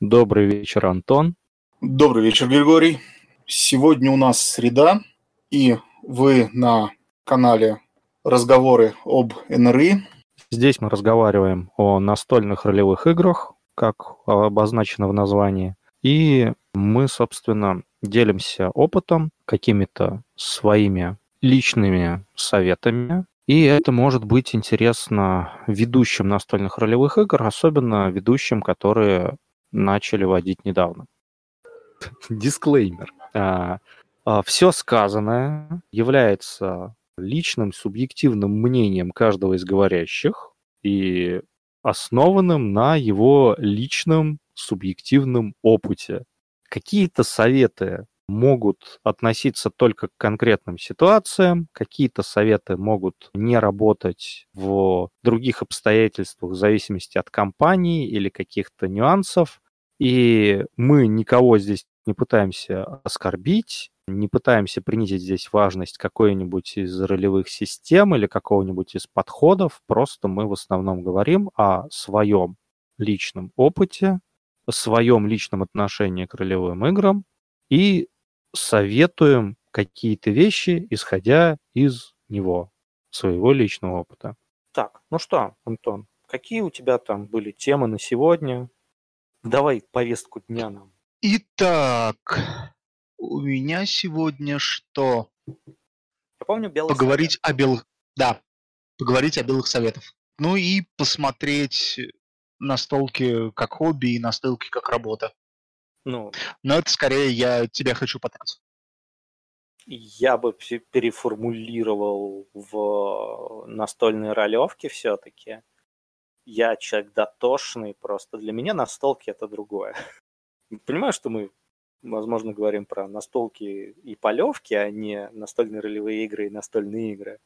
Добрый вечер, Антон. Добрый вечер, Григорий. Сегодня у нас среда, и вы на канале «Разговоры об НРИ». Здесь мы разговариваем о настольных ролевых играх, как обозначено в названии. И мы, собственно, делимся опытом, какими-то своими личными советами. И это может быть интересно ведущим настольных ролевых игр, особенно ведущим, которые начали водить недавно. Дисклеймер. А, а, Все сказанное является личным субъективным мнением каждого из говорящих и основанным на его личном субъективном опыте. Какие-то советы могут относиться только к конкретным ситуациям, какие-то советы могут не работать в других обстоятельствах в зависимости от компании или каких-то нюансов. И мы никого здесь не пытаемся оскорбить, не пытаемся принизить здесь важность какой-нибудь из ролевых систем или какого-нибудь из подходов, просто мы в основном говорим о своем личном опыте, о своем личном отношении к ролевым играм и советуем какие-то вещи, исходя из него, своего личного опыта. Так, ну что, Антон, какие у тебя там были темы на сегодня? Давай повестку дня нам. Итак, у меня сегодня что? Я помню белый Поговорить совет. о белых... Да, поговорить о белых советах. Ну и посмотреть настолки как хобби и настолки как работа. Ну, Но это скорее я тебя хочу потратить. я бы пе- переформулировал в настольные ролевки все-таки. Я человек дотошный просто. Для меня настолки это другое. Понимаю, что мы, возможно, говорим про настолки и полевки, а не настольные ролевые игры и настольные игры.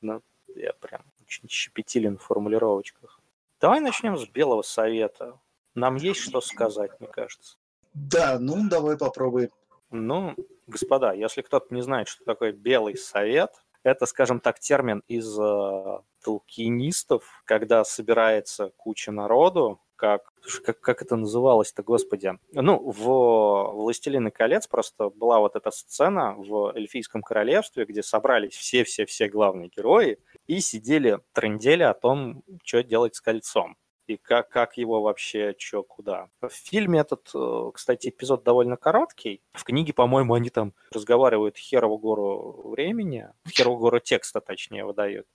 Но я прям очень щепетилен в формулировочках. Давай начнем с белого совета. Нам есть что сказать, мне кажется. Да, ну давай попробуем. Ну, господа, если кто-то не знает, что такое белый совет, это, скажем так, термин из э, толкинистов, когда собирается куча народу, как, как, как это называлось-то, господи? Ну, в «Властелины колец» просто была вот эта сцена в Эльфийском королевстве, где собрались все-все-все главные герои и сидели, трындели о том, что делать с кольцом и как, как его вообще, что, куда. В фильме этот, э, кстати, эпизод довольно короткий. В книге, по-моему, они там разговаривают херову гору времени, херову гору текста, точнее, выдают.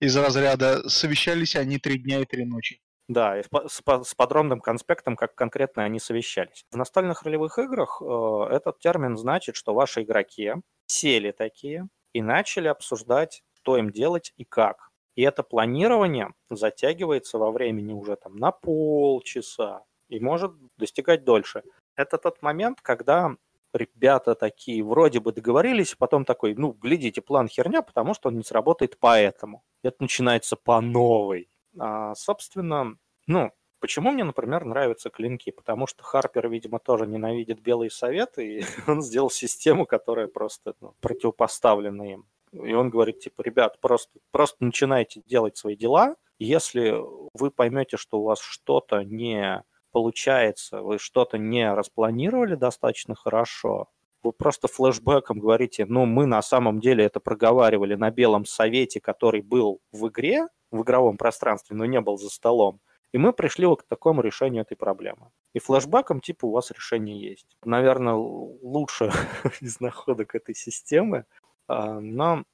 Из разряда совещались они три дня и три ночи. Да, и с с подробным конспектом, как конкретно они совещались. В настольных ролевых играх э, этот термин значит, что ваши игроки сели такие и начали обсуждать, что им делать и как. И это планирование затягивается во времени уже там на полчаса и может достигать дольше. Это тот момент, когда ребята такие вроде бы договорились, а потом такой, ну, глядите, план херня, потому что он не сработает поэтому. Это начинается по новой. А, собственно, ну, почему мне, например, нравятся клинки? Потому что Харпер, видимо, тоже ненавидит белые советы, и он сделал систему, которая просто ну, противопоставлена им. И он говорит, типа, ребят, просто, просто начинайте делать свои дела. Если вы поймете, что у вас что-то не получается, вы что-то не распланировали достаточно хорошо, вы просто флешбеком говорите, ну, мы на самом деле это проговаривали на белом совете, который был в игре, в игровом пространстве, но не был за столом. И мы пришли к такому решению этой проблемы. И флешбеком, типа, у вас решение есть. Наверное, лучше из находок этой системы. А, Но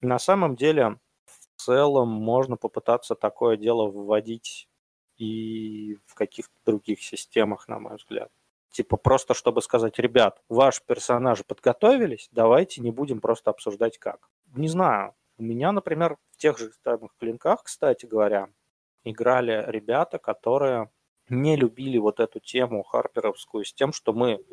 на самом деле в целом можно попытаться такое дело вводить и в каких-то других системах, на мой взгляд. Типа просто, чтобы сказать, ребят, ваши персонажи подготовились, давайте не будем просто обсуждать как. Не знаю, у меня, например, в тех же самых клинках, кстати говоря, играли ребята, которые не любили вот эту тему харперовскую с тем, что мы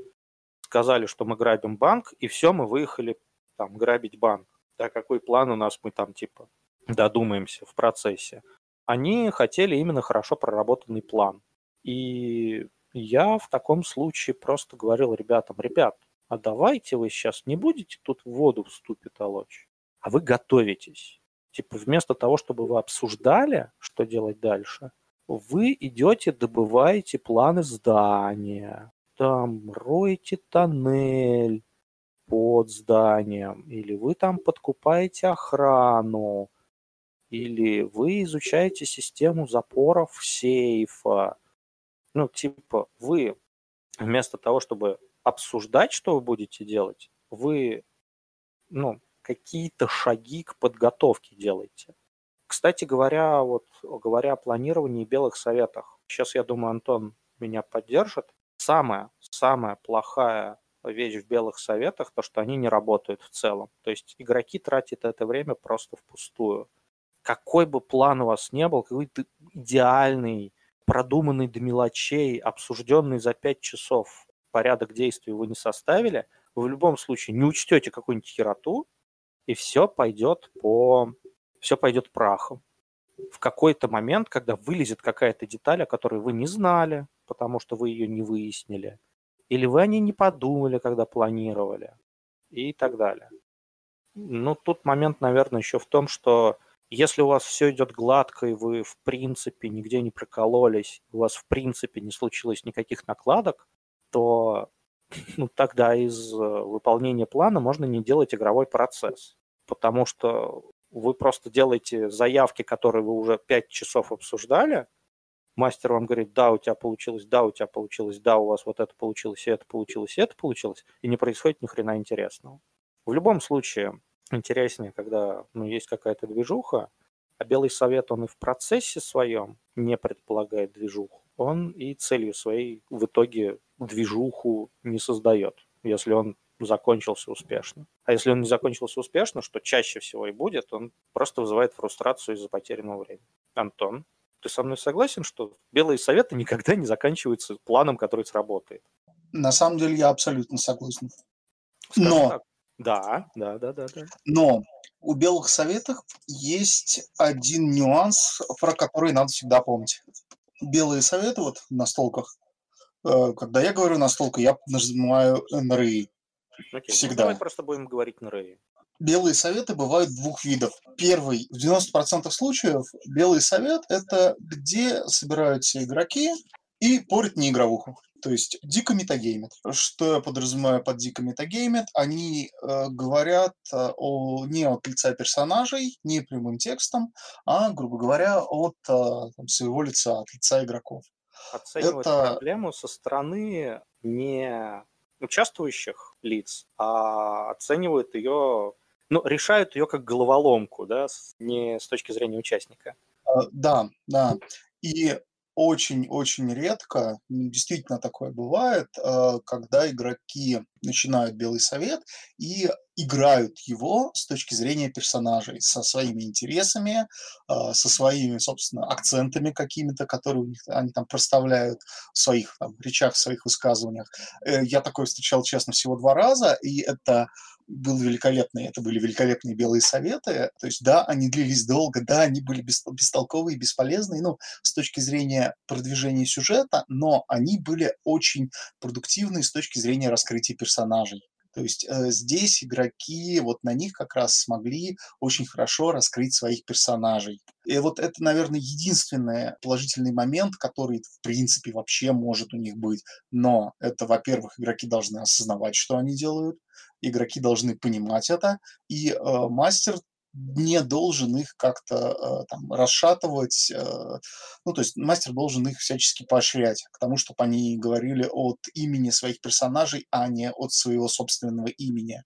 сказали, что мы грабим банк, и все, мы выехали там грабить банк. Да, какой план у нас, мы там типа додумаемся в процессе. Они хотели именно хорошо проработанный план. И я в таком случае просто говорил ребятам, ребят, а давайте вы сейчас не будете тут в воду вступить толочь, а вы готовитесь. Типа вместо того, чтобы вы обсуждали, что делать дальше, вы идете, добываете планы здания, там роете тоннель под зданием, или вы там подкупаете охрану, или вы изучаете систему запоров сейфа. Ну, типа, вы вместо того, чтобы обсуждать, что вы будете делать, вы, ну, какие-то шаги к подготовке делаете. Кстати говоря, вот говоря о планировании и белых советах, сейчас, я думаю, Антон меня поддержит. Самая, самая плохая вещь в белых советах, то, что они не работают в целом. То есть игроки тратят это время просто впустую. Какой бы план у вас не был, какой-то идеальный, продуманный до мелочей, обсужденный за 5 часов порядок действий вы не составили, вы в любом случае не учтете какую-нибудь хероту, и все пойдет по... все пойдет прахом. В какой-то момент, когда вылезет какая-то деталь, о которой вы не знали, потому что вы ее не выяснили, или вы о ней не подумали, когда планировали, и так далее. Ну, тут момент, наверное, еще в том, что если у вас все идет гладко, и вы в принципе нигде не прокололись, у вас в принципе не случилось никаких накладок, то ну, тогда из э, выполнения плана можно не делать игровой процесс. Потому что вы просто делаете заявки, которые вы уже 5 часов обсуждали, мастер вам говорит, да, у тебя получилось, да, у тебя получилось, да, у вас вот это получилось, и это получилось, и это получилось, и не происходит ни хрена интересного. В любом случае, интереснее, когда ну, есть какая-то движуха, а Белый Совет, он и в процессе своем не предполагает движуху, он и целью своей в итоге движуху не создает, если он закончился успешно. А если он не закончился успешно, что чаще всего и будет, он просто вызывает фрустрацию из-за потерянного времени. Антон, ты со мной согласен, что белые советы никогда не заканчиваются планом, который сработает? На самом деле я абсолютно согласен. Скажем Но... Так. Да, да, да, да, да. Но у белых советов есть один нюанс, про который надо всегда помнить. Белые советы вот на столках, э, когда я говорю на столке, я нажимаю НРИ. Окей, всегда. Ну, давай просто будем говорить НРИ. Белые советы бывают двух видов. Первый, в 90% случаев, белый совет – это где собираются игроки и порят неигровуху. То есть дико метагеймит. Что я подразумеваю под дико метагеймит? Они э, говорят э, о, не от лица персонажей, не прямым текстом, а, грубо говоря, от э, там, своего лица, от лица игроков. Оценивают Это... проблему со стороны не участвующих лиц, а оценивают ее, ну, решают ее как головоломку, да, не с точки зрения участника. Да, да. И очень-очень редко, действительно такое бывает, э, когда игроки начинают Белый Совет и играют его с точки зрения персонажей, со своими интересами, э, со своими, собственно, акцентами какими-то, которые у них, они там проставляют в своих там, речах, в своих высказываниях. Э, я такое встречал, честно, всего два раза, и это был великолепный, это были великолепные белые советы. То есть, да, они длились долго, да, они были бестолковые, бесполезные, ну, с точки зрения продвижения сюжета, но они были очень продуктивные с точки зрения раскрытия персонажей. То есть э, здесь игроки вот на них как раз смогли очень хорошо раскрыть своих персонажей. И вот это, наверное, единственный положительный момент, который в принципе вообще может у них быть. Но это, во-первых, игроки должны осознавать, что они делают, игроки должны понимать это, и э, мастер не должен их как-то э, там расшатывать, э, ну, то есть мастер должен их всячески поощрять к тому, чтобы они говорили от имени своих персонажей, а не от своего собственного имени.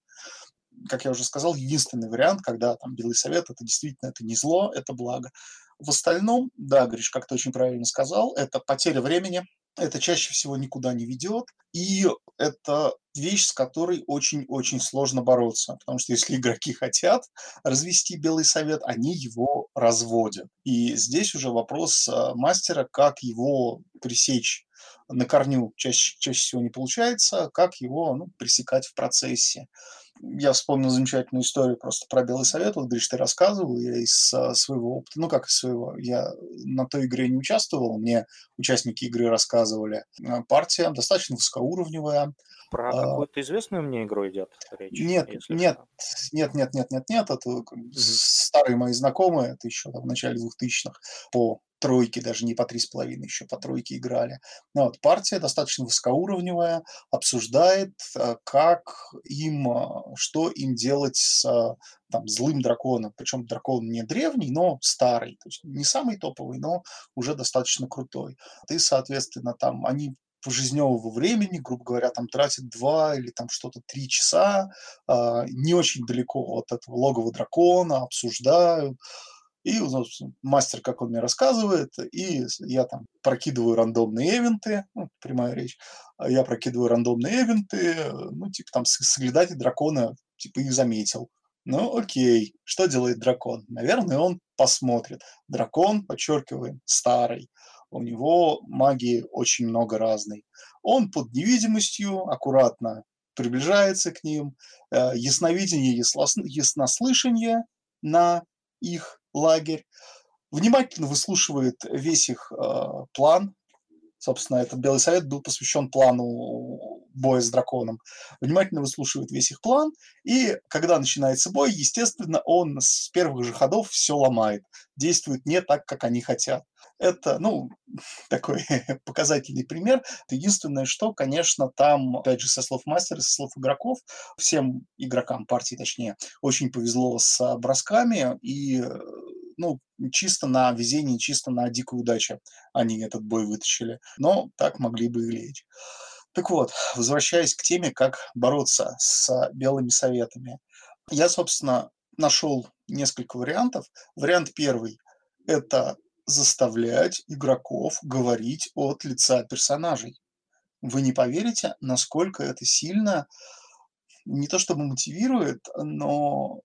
Как я уже сказал, единственный вариант, когда там Белый Совет, это действительно это не зло, это благо. В остальном, да, Гриш, как ты очень правильно сказал, это потеря времени, это чаще всего никуда не ведет, и это вещь, с которой очень-очень сложно бороться, потому что если игроки хотят развести Белый Совет, они его разводят. И здесь уже вопрос э, мастера, как его пресечь на корню чаще, чаще всего не получается, как его ну, пресекать в процессе я вспомнил замечательную историю просто про Белый Совет. Вот, Гриш, ты рассказывал, я из а, своего опыта, ну как из своего, я на той игре не участвовал, мне участники игры рассказывали. Партия достаточно высокоуровневая. Про а, какую-то известную мне игру идет речь? Нет, нет, нет, нет, нет, нет, нет, это старые мои знакомые, это еще в начале 2000-х, по тройки, даже не по три с половиной, еще по тройке играли. Ну, вот, партия достаточно высокоуровневая, обсуждает, э, как им, э, что им делать с э, там, злым драконом. Причем дракон не древний, но старый. То есть не самый топовый, но уже достаточно крутой. И, соответственно, там они жизневого времени, грубо говоря, там тратят два или там что-то три часа, не очень далеко от этого логова дракона, обсуждают, и ну, мастер, как он мне рассказывает, и я там прокидываю рандомные эвенты, ну, прямая речь, а я прокидываю рандомные эвенты, ну, типа там соглядатель дракона, типа их заметил. Ну, окей, что делает дракон? Наверное, он посмотрит. Дракон, подчеркиваем, старый. У него магии очень много разной. Он под невидимостью аккуратно приближается к ним. Э, ясновидение, яснослышание на их лагерь, внимательно выслушивает весь их э, план. Собственно, этот Белый Совет был посвящен плану боя с драконом. Внимательно выслушивает весь их план, и когда начинается бой, естественно, он с первых же ходов все ломает, действует не так, как они хотят. Это, ну, такой показательный пример. Единственное, что, конечно, там, опять же, со слов мастера, со слов игроков, всем игрокам партии, точнее, очень повезло с бросками, и ну, чисто на везение, чисто на дикую удачу они этот бой вытащили. Но так могли бы и лечь. Так вот, возвращаясь к теме, как бороться с белыми советами. Я, собственно, нашел несколько вариантов. Вариант первый – это заставлять игроков говорить от лица персонажей. Вы не поверите, насколько это сильно не то чтобы мотивирует, но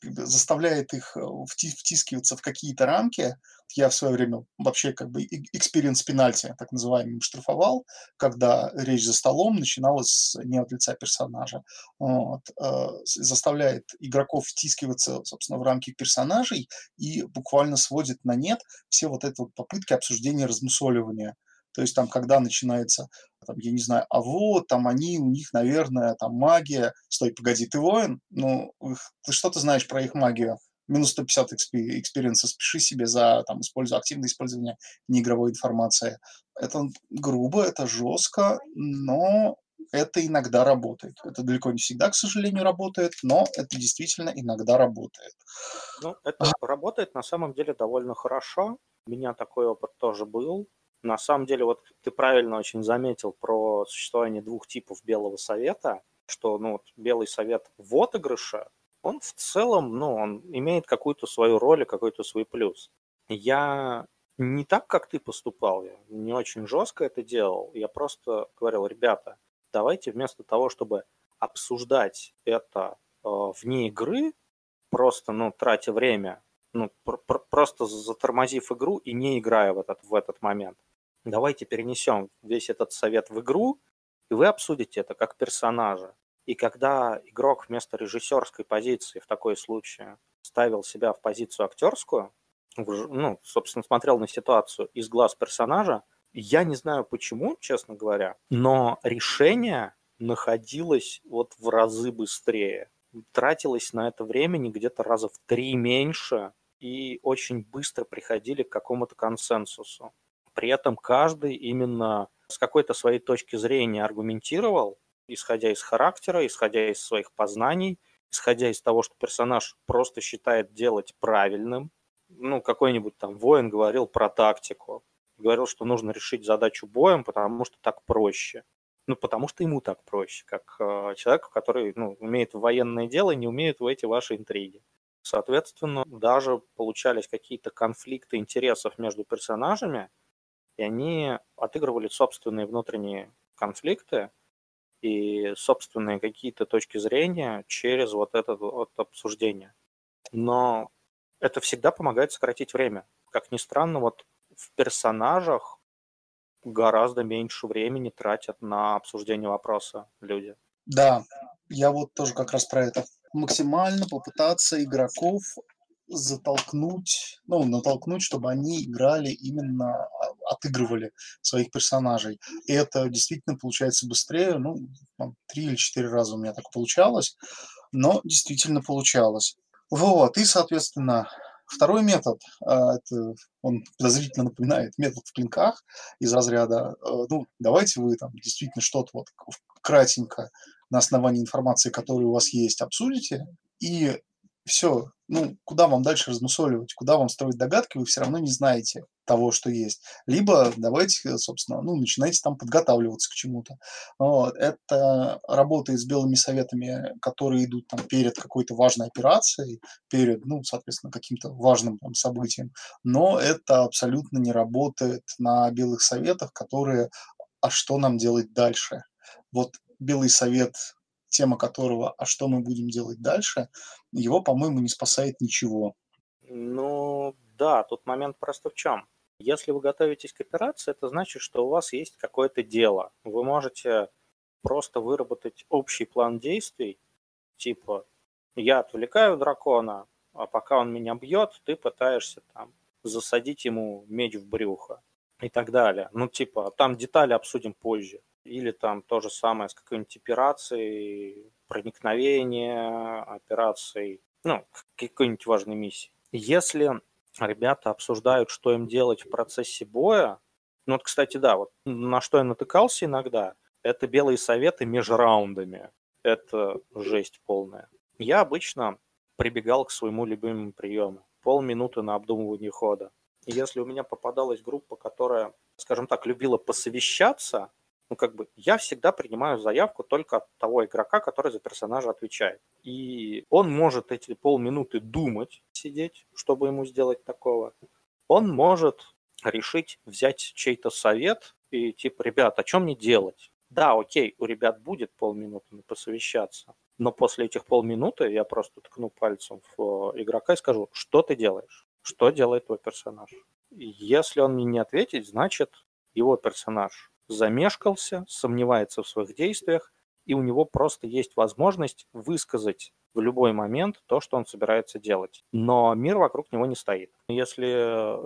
как бы заставляет их э, втискиваться в какие-то рамки. Я в свое время вообще как бы experience penalty, так называемый, штрафовал, когда речь за столом начиналась не от лица персонажа. Вот. Э, заставляет игроков втискиваться, собственно, в рамки персонажей и буквально сводит на нет все вот эти вот попытки обсуждения размусоливания. То есть там, когда начинается, там, я не знаю, а вот, там они, у них, наверное, там магия. Стой, погоди, ты воин? Ну, ты что ты знаешь про их магию? Минус 150 experience а спиши себе за там, используя, активное использование неигровой информации. Это грубо, это жестко, но это иногда работает. Это далеко не всегда, к сожалению, работает, но это действительно иногда работает. Ну, это работает на самом деле довольно хорошо. У меня такой опыт тоже был. На самом деле, вот ты правильно очень заметил про существование двух типов Белого Совета, что ну, вот, Белый Совет в отыгрыше, он в целом, ну, он имеет какую-то свою роль и какой-то свой плюс. Я не так, как ты поступал, я не очень жестко это делал, я просто говорил, ребята, давайте вместо того, чтобы обсуждать это э, вне игры, просто, ну, тратя время, ну, пр- пр- просто затормозив игру и не играя в этот, в этот момент, давайте перенесем весь этот совет в игру, и вы обсудите это как персонажа. И когда игрок вместо режиссерской позиции в такой случае ставил себя в позицию актерскую, ну, собственно, смотрел на ситуацию из глаз персонажа, я не знаю почему, честно говоря, но решение находилось вот в разы быстрее. Тратилось на это времени где-то раза в три меньше, и очень быстро приходили к какому-то консенсусу. При этом каждый именно с какой-то своей точки зрения аргументировал, исходя из характера, исходя из своих познаний, исходя из того, что персонаж просто считает делать правильным. Ну, какой-нибудь там воин говорил про тактику, говорил, что нужно решить задачу боем, потому что так проще. Ну, потому что ему так проще, как э, человек, который ну, умеет в военное дело и не умеет в эти ваши интриги. Соответственно, даже получались какие-то конфликты интересов между персонажами, и они отыгрывали собственные внутренние конфликты и собственные какие-то точки зрения через вот это вот обсуждение. Но это всегда помогает сократить время. Как ни странно, вот в персонажах гораздо меньше времени тратят на обсуждение вопроса люди. Да, я вот тоже как раз про это. Максимально попытаться игроков затолкнуть, ну, натолкнуть, чтобы они играли именно, отыгрывали своих персонажей. И это действительно получается быстрее, ну, три или четыре раза у меня так получалось, но действительно получалось. Вот, и, соответственно, Второй метод, а, это, он подозрительно напоминает метод в клинках из разряда, э, ну, давайте вы там действительно что-то вот кратенько на основании информации, которая у вас есть, обсудите, и все, ну, куда вам дальше размусоливать, куда вам строить догадки, вы все равно не знаете того, что есть. Либо давайте, собственно, ну, начинайте там подготавливаться к чему-то. Вот. Это работает с белыми советами, которые идут там перед какой-то важной операцией, перед, ну, соответственно, каким-то важным там, событием. Но это абсолютно не работает на белых советах, которые «а что нам делать дальше?» Вот белый совет тема которого «А что мы будем делать дальше?», его, по-моему, не спасает ничего. Ну, да, тут момент просто в чем. Если вы готовитесь к операции, это значит, что у вас есть какое-то дело. Вы можете просто выработать общий план действий, типа я отвлекаю дракона, а пока он меня бьет, ты пытаешься там засадить ему меч в брюхо и так далее. Ну, типа, там детали обсудим позже. Или там то же самое с какой-нибудь операцией, проникновения, операцией, ну, какой-нибудь важной миссии. Если ребята обсуждают, что им делать в процессе боя, ну вот, кстати, да, вот на что я натыкался иногда, это белые советы между раундами. Это жесть полная. Я обычно прибегал к своему любимому приему. Полминуты на обдумывание хода. Если у меня попадалась группа, которая, скажем так, любила посовещаться, ну, как бы, я всегда принимаю заявку только от того игрока, который за персонажа отвечает. И он может эти полминуты думать, сидеть, чтобы ему сделать такого. Он может решить взять чей-то совет и типа, ребят, а что мне делать? Да, окей, у ребят будет полминуты посовещаться, но после этих полминуты я просто ткну пальцем в игрока и скажу, что ты делаешь? Что делает твой персонаж? Если он мне не ответит, значит, его персонаж замешкался, сомневается в своих действиях, и у него просто есть возможность высказать в любой момент то, что он собирается делать. Но мир вокруг него не стоит. Если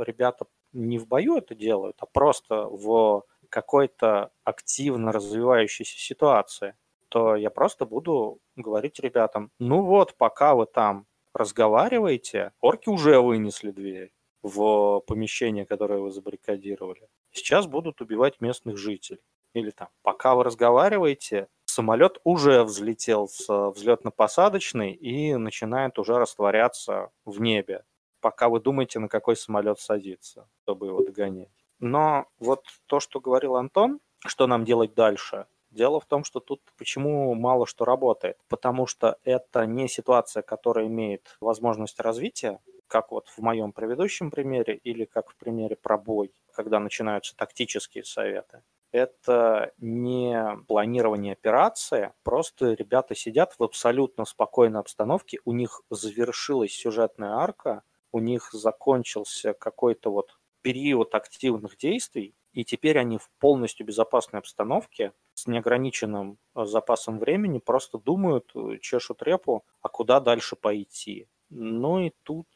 ребята не в бою это делают, а просто в какой-то активно развивающейся ситуации, то я просто буду говорить ребятам, ну вот, пока вы там разговариваете, орки уже вынесли дверь в помещение, которое вы забаррикадировали сейчас будут убивать местных жителей. Или там, пока вы разговариваете, самолет уже взлетел с взлетно-посадочной и начинает уже растворяться в небе, пока вы думаете, на какой самолет садиться, чтобы его догонять. Но вот то, что говорил Антон, что нам делать дальше, Дело в том, что тут почему мало что работает. Потому что это не ситуация, которая имеет возможность развития, как вот в моем предыдущем примере или как в примере про бой, когда начинаются тактические советы. Это не планирование операции, просто ребята сидят в абсолютно спокойной обстановке, у них завершилась сюжетная арка, у них закончился какой-то вот период активных действий, и теперь они в полностью безопасной обстановке с неограниченным э, запасом времени просто думают, э, чешут репу, а куда дальше пойти. Ну и тут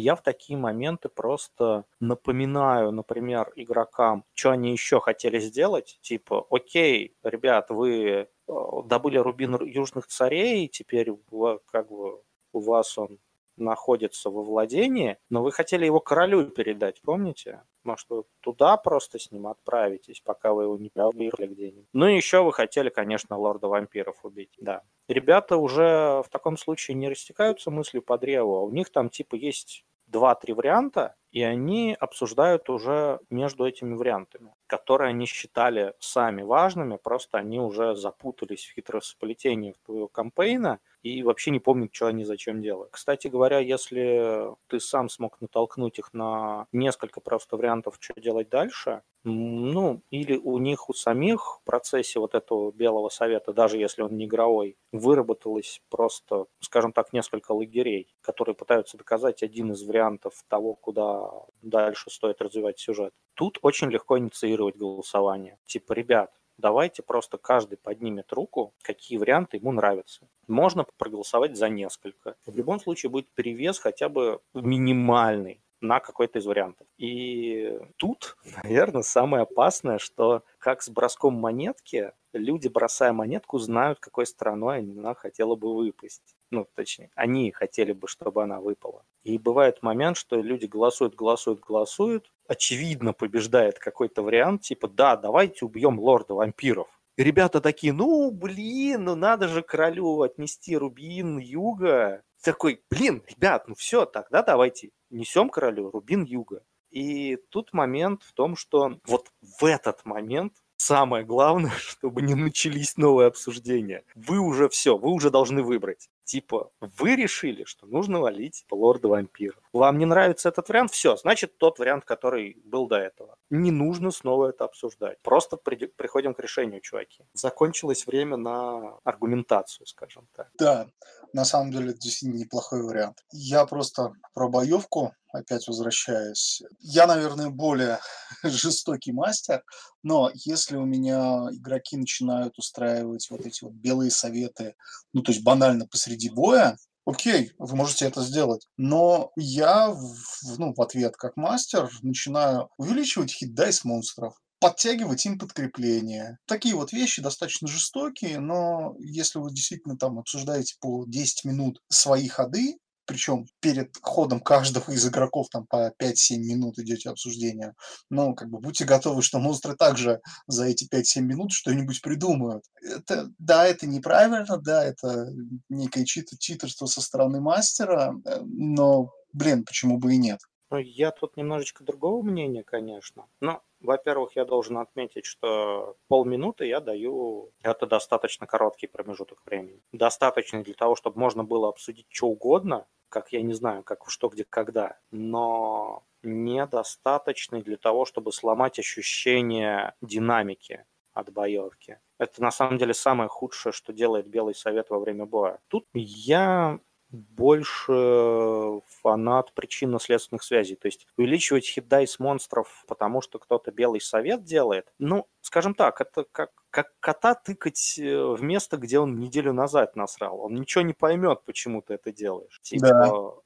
я в такие моменты просто напоминаю, например, игрокам, что они еще хотели сделать. Типа, окей, ребят, вы э, добыли рубин южных царей, теперь как бы у вас он находится во владении, но вы хотели его королю передать, помните? Может, вы туда просто с ним отправитесь, пока вы его не проверили где-нибудь. Ну и еще вы хотели, конечно, лорда вампиров убить, да. Ребята уже в таком случае не растекаются мыслью по древу, а у них там типа есть два-три варианта, и они обсуждают уже между этими вариантами, которые они считали сами важными, просто они уже запутались в хитросплетении твоего кампейна и вообще не помнят, что они зачем делают. Кстати говоря, если ты сам смог натолкнуть их на несколько просто вариантов, что делать дальше, ну, или у них у самих в процессе вот этого белого совета, даже если он не игровой, выработалось просто, скажем так, несколько лагерей, которые пытаются доказать один из вариантов того, куда дальше стоит развивать сюжет. Тут очень легко инициировать голосование. Типа, ребят, давайте просто каждый поднимет руку, какие варианты ему нравятся. Можно проголосовать за несколько. В любом случае будет перевес хотя бы минимальный на какой-то из вариантов. И тут, наверное, самое опасное, что как с броском монетки, люди, бросая монетку, знают, какой стороной она хотела бы выпасть. Ну, точнее, они хотели бы, чтобы она выпала. И бывает момент, что люди голосуют, голосуют, голосуют, очевидно побеждает какой-то вариант, типа, да, давайте убьем лорда вампиров. И ребята такие, ну, блин, ну надо же королю отнести рубин юга. Такой, блин, ребят, ну все, тогда давайте несем королю рубин юга. И тут момент в том, что вот в этот момент самое главное, чтобы не начались новые обсуждения. Вы уже все, вы уже должны выбрать. Типа, вы решили, что нужно валить лорда вампиров. Вам не нравится этот вариант? Все, значит, тот вариант, который был до этого. Не нужно снова это обсуждать. Просто при, приходим к решению, чуваки. Закончилось время на аргументацию, скажем так. Да, на самом деле это действительно неплохой вариант. Я просто про боевку опять возвращаясь. Я, наверное, более жестокий мастер, но если у меня игроки начинают устраивать вот эти вот белые советы, ну, то есть банально посреди боя, окей, вы можете это сделать. Но я в, ну, в ответ как мастер начинаю увеличивать хит-дайс монстров подтягивать им подкрепление. Такие вот вещи достаточно жестокие, но если вы действительно там обсуждаете по 10 минут свои ходы, причем перед ходом каждого из игроков там по 5-7 минут идете обсуждение. Но как бы будьте готовы, что монстры также за эти 5-7 минут что-нибудь придумают. Это, да, это неправильно, да, это некое чит, читерство со стороны мастера, э, но, блин, почему бы и нет? Ну, я тут немножечко другого мнения, конечно. Но, во-первых, я должен отметить, что полминуты я даю... Это достаточно короткий промежуток времени. Достаточно для того, чтобы можно было обсудить что угодно, как я не знаю, как что, где, когда, но недостаточный для того, чтобы сломать ощущение динамики от боевки. Это на самом деле самое худшее, что делает Белый Совет во время боя. Тут я больше фанат причинно-следственных связей. То есть увеличивать хитдайс монстров, потому что кто-то белый совет делает, ну, скажем так, это как, как кота тыкать э, в место, где он неделю назад насрал. Он ничего не поймет, почему ты это делаешь. Типа, да.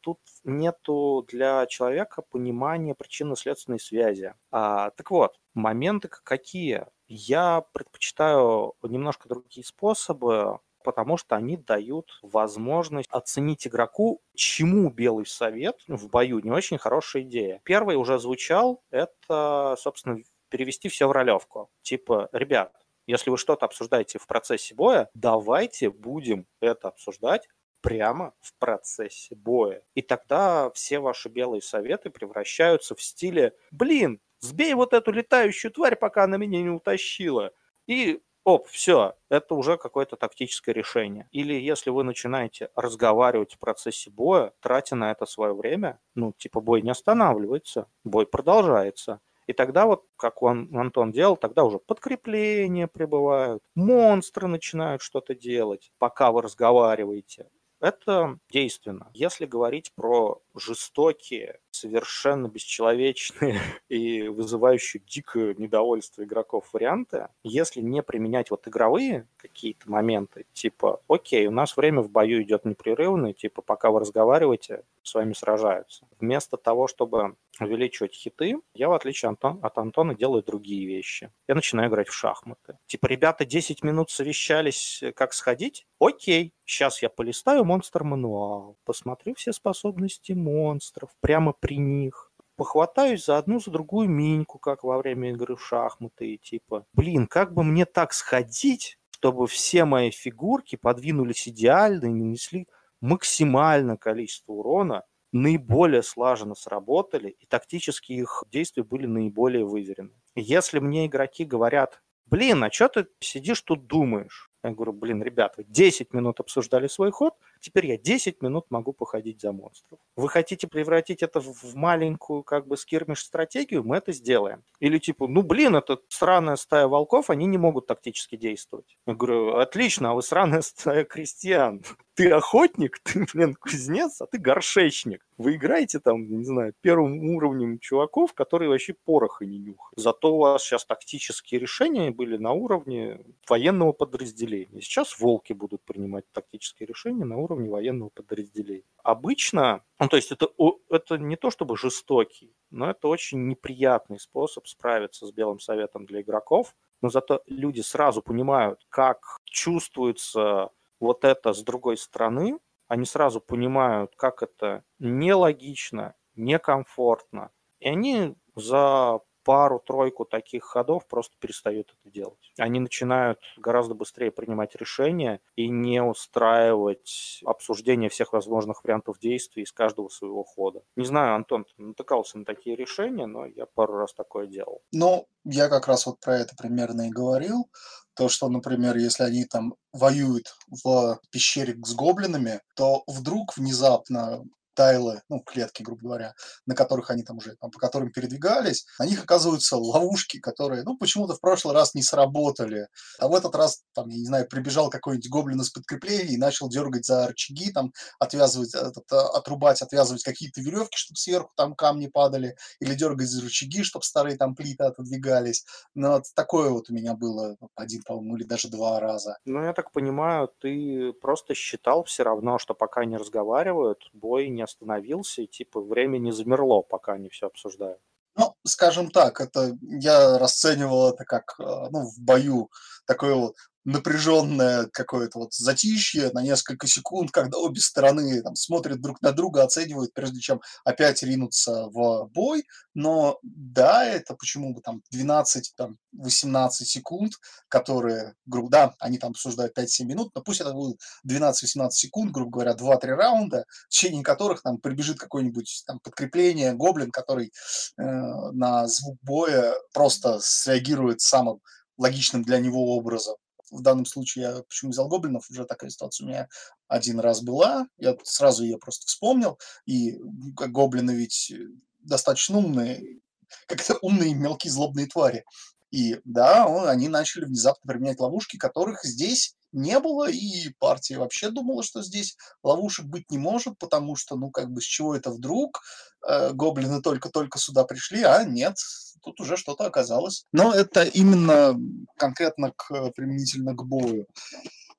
Тут нету для человека понимания причинно-следственной связи. А, так вот, моменты какие? Я предпочитаю немножко другие способы потому что они дают возможность оценить игроку, чему Белый Совет в бою не очень хорошая идея. Первый уже звучал, это, собственно, перевести все в ролевку. Типа, ребят, если вы что-то обсуждаете в процессе боя, давайте будем это обсуждать прямо в процессе боя. И тогда все ваши белые советы превращаются в стиле «Блин, сбей вот эту летающую тварь, пока она меня не утащила». И оп, все, это уже какое-то тактическое решение. Или если вы начинаете разговаривать в процессе боя, тратя на это свое время, ну, типа бой не останавливается, бой продолжается. И тогда вот, как он, Антон делал, тогда уже подкрепления прибывают, монстры начинают что-то делать, пока вы разговариваете. Это действенно. Если говорить про жестокие, совершенно бесчеловечные и вызывающие дикое недовольство игроков варианты, если не применять вот игровые какие-то моменты, типа, окей, у нас время в бою идет непрерывно, типа, пока вы разговариваете, с вами сражаются. Вместо того, чтобы увеличивать хиты, я, в отличие от Антона, делаю другие вещи. Я начинаю играть в шахматы. Типа, ребята 10 минут совещались, как сходить? Окей, сейчас я полистаю монстр-мануал, посмотрю все способности монстров прямо при них. Похватаюсь за одну, за другую миньку, как во время игры в шахматы. И типа, блин, как бы мне так сходить, чтобы все мои фигурки подвинулись идеально и нанесли максимальное количество урона, наиболее слаженно сработали, и тактически их действия были наиболее выверены. Если мне игроки говорят, блин, а что ты сидишь тут думаешь? Я говорю, блин, ребята, 10 минут обсуждали свой ход, теперь я 10 минут могу походить за монстров. Вы хотите превратить это в маленькую как бы скирмиш-стратегию, мы это сделаем. Или типа, ну блин, это сраная стая волков, они не могут тактически действовать. Я говорю, отлично, а вы сраная стая крестьян. Ты охотник, ты, блин, кузнец, а ты горшечник. Вы играете там, не знаю, первым уровнем чуваков, которые вообще пороха не нюхают. Зато у вас сейчас тактические решения были на уровне военного подразделения. Сейчас волки будут принимать тактические решения на уровне военного подразделения. Обычно, ну то есть это, это не то чтобы жестокий, но это очень неприятный способ справиться с Белым Советом для игроков, но зато люди сразу понимают, как чувствуется вот это с другой стороны, они сразу понимают, как это нелогично, некомфортно. И они за пару-тройку таких ходов просто перестают это делать. Они начинают гораздо быстрее принимать решения и не устраивать обсуждение всех возможных вариантов действий из каждого своего хода. Не знаю, Антон, ты натыкался на такие решения, но я пару раз такое делал. Ну, я как раз вот про это примерно и говорил. То, что, например, если они там воюют в пещере с гоблинами, то вдруг внезапно тайлы, ну, клетки, грубо говоря, на которых они там уже, там, по которым передвигались, на них оказываются ловушки, которые, ну, почему-то в прошлый раз не сработали. А в этот раз, там, я не знаю, прибежал какой-нибудь гоблин из подкрепления и начал дергать за рычаги, там, отвязывать, этот, а, отрубать, отвязывать какие-то веревки, чтобы сверху там камни падали, или дергать за рычаги, чтобы старые там плиты отодвигались. Ну, вот такое вот у меня было один, по-моему, или даже два раза. Ну, я так понимаю, ты просто считал все равно, что пока не разговаривают, бой не остановился, и типа время не замерло, пока они все обсуждают. Ну, скажем так, это я расценивал это как э, ну, в бою такое вот напряженное какое-то вот затишье на несколько секунд, когда обе стороны там, смотрят друг на друга, оценивают, прежде чем опять ринуться в бой. Но да, это почему бы там 12-18 секунд, которые, грубо, да, они там обсуждают 5-7 минут, но пусть это будет 12-18 секунд, грубо говоря, 2-3 раунда, в течение которых там прибежит какое-нибудь там подкрепление, гоблин, который э, на звук боя просто среагирует самым логичным для него образом в данном случае я почему взял гоблинов, уже такая ситуация у меня один раз была, я сразу ее просто вспомнил, и гоблины ведь достаточно умные, как-то умные мелкие злобные твари. И да, он, они начали внезапно применять ловушки, которых здесь не было, и партия вообще думала, что здесь ловушек быть не может, потому что, ну, как бы, с чего это вдруг? Э, гоблины только-только сюда пришли, а нет, тут уже что-то оказалось. Но это именно конкретно к, применительно к бою.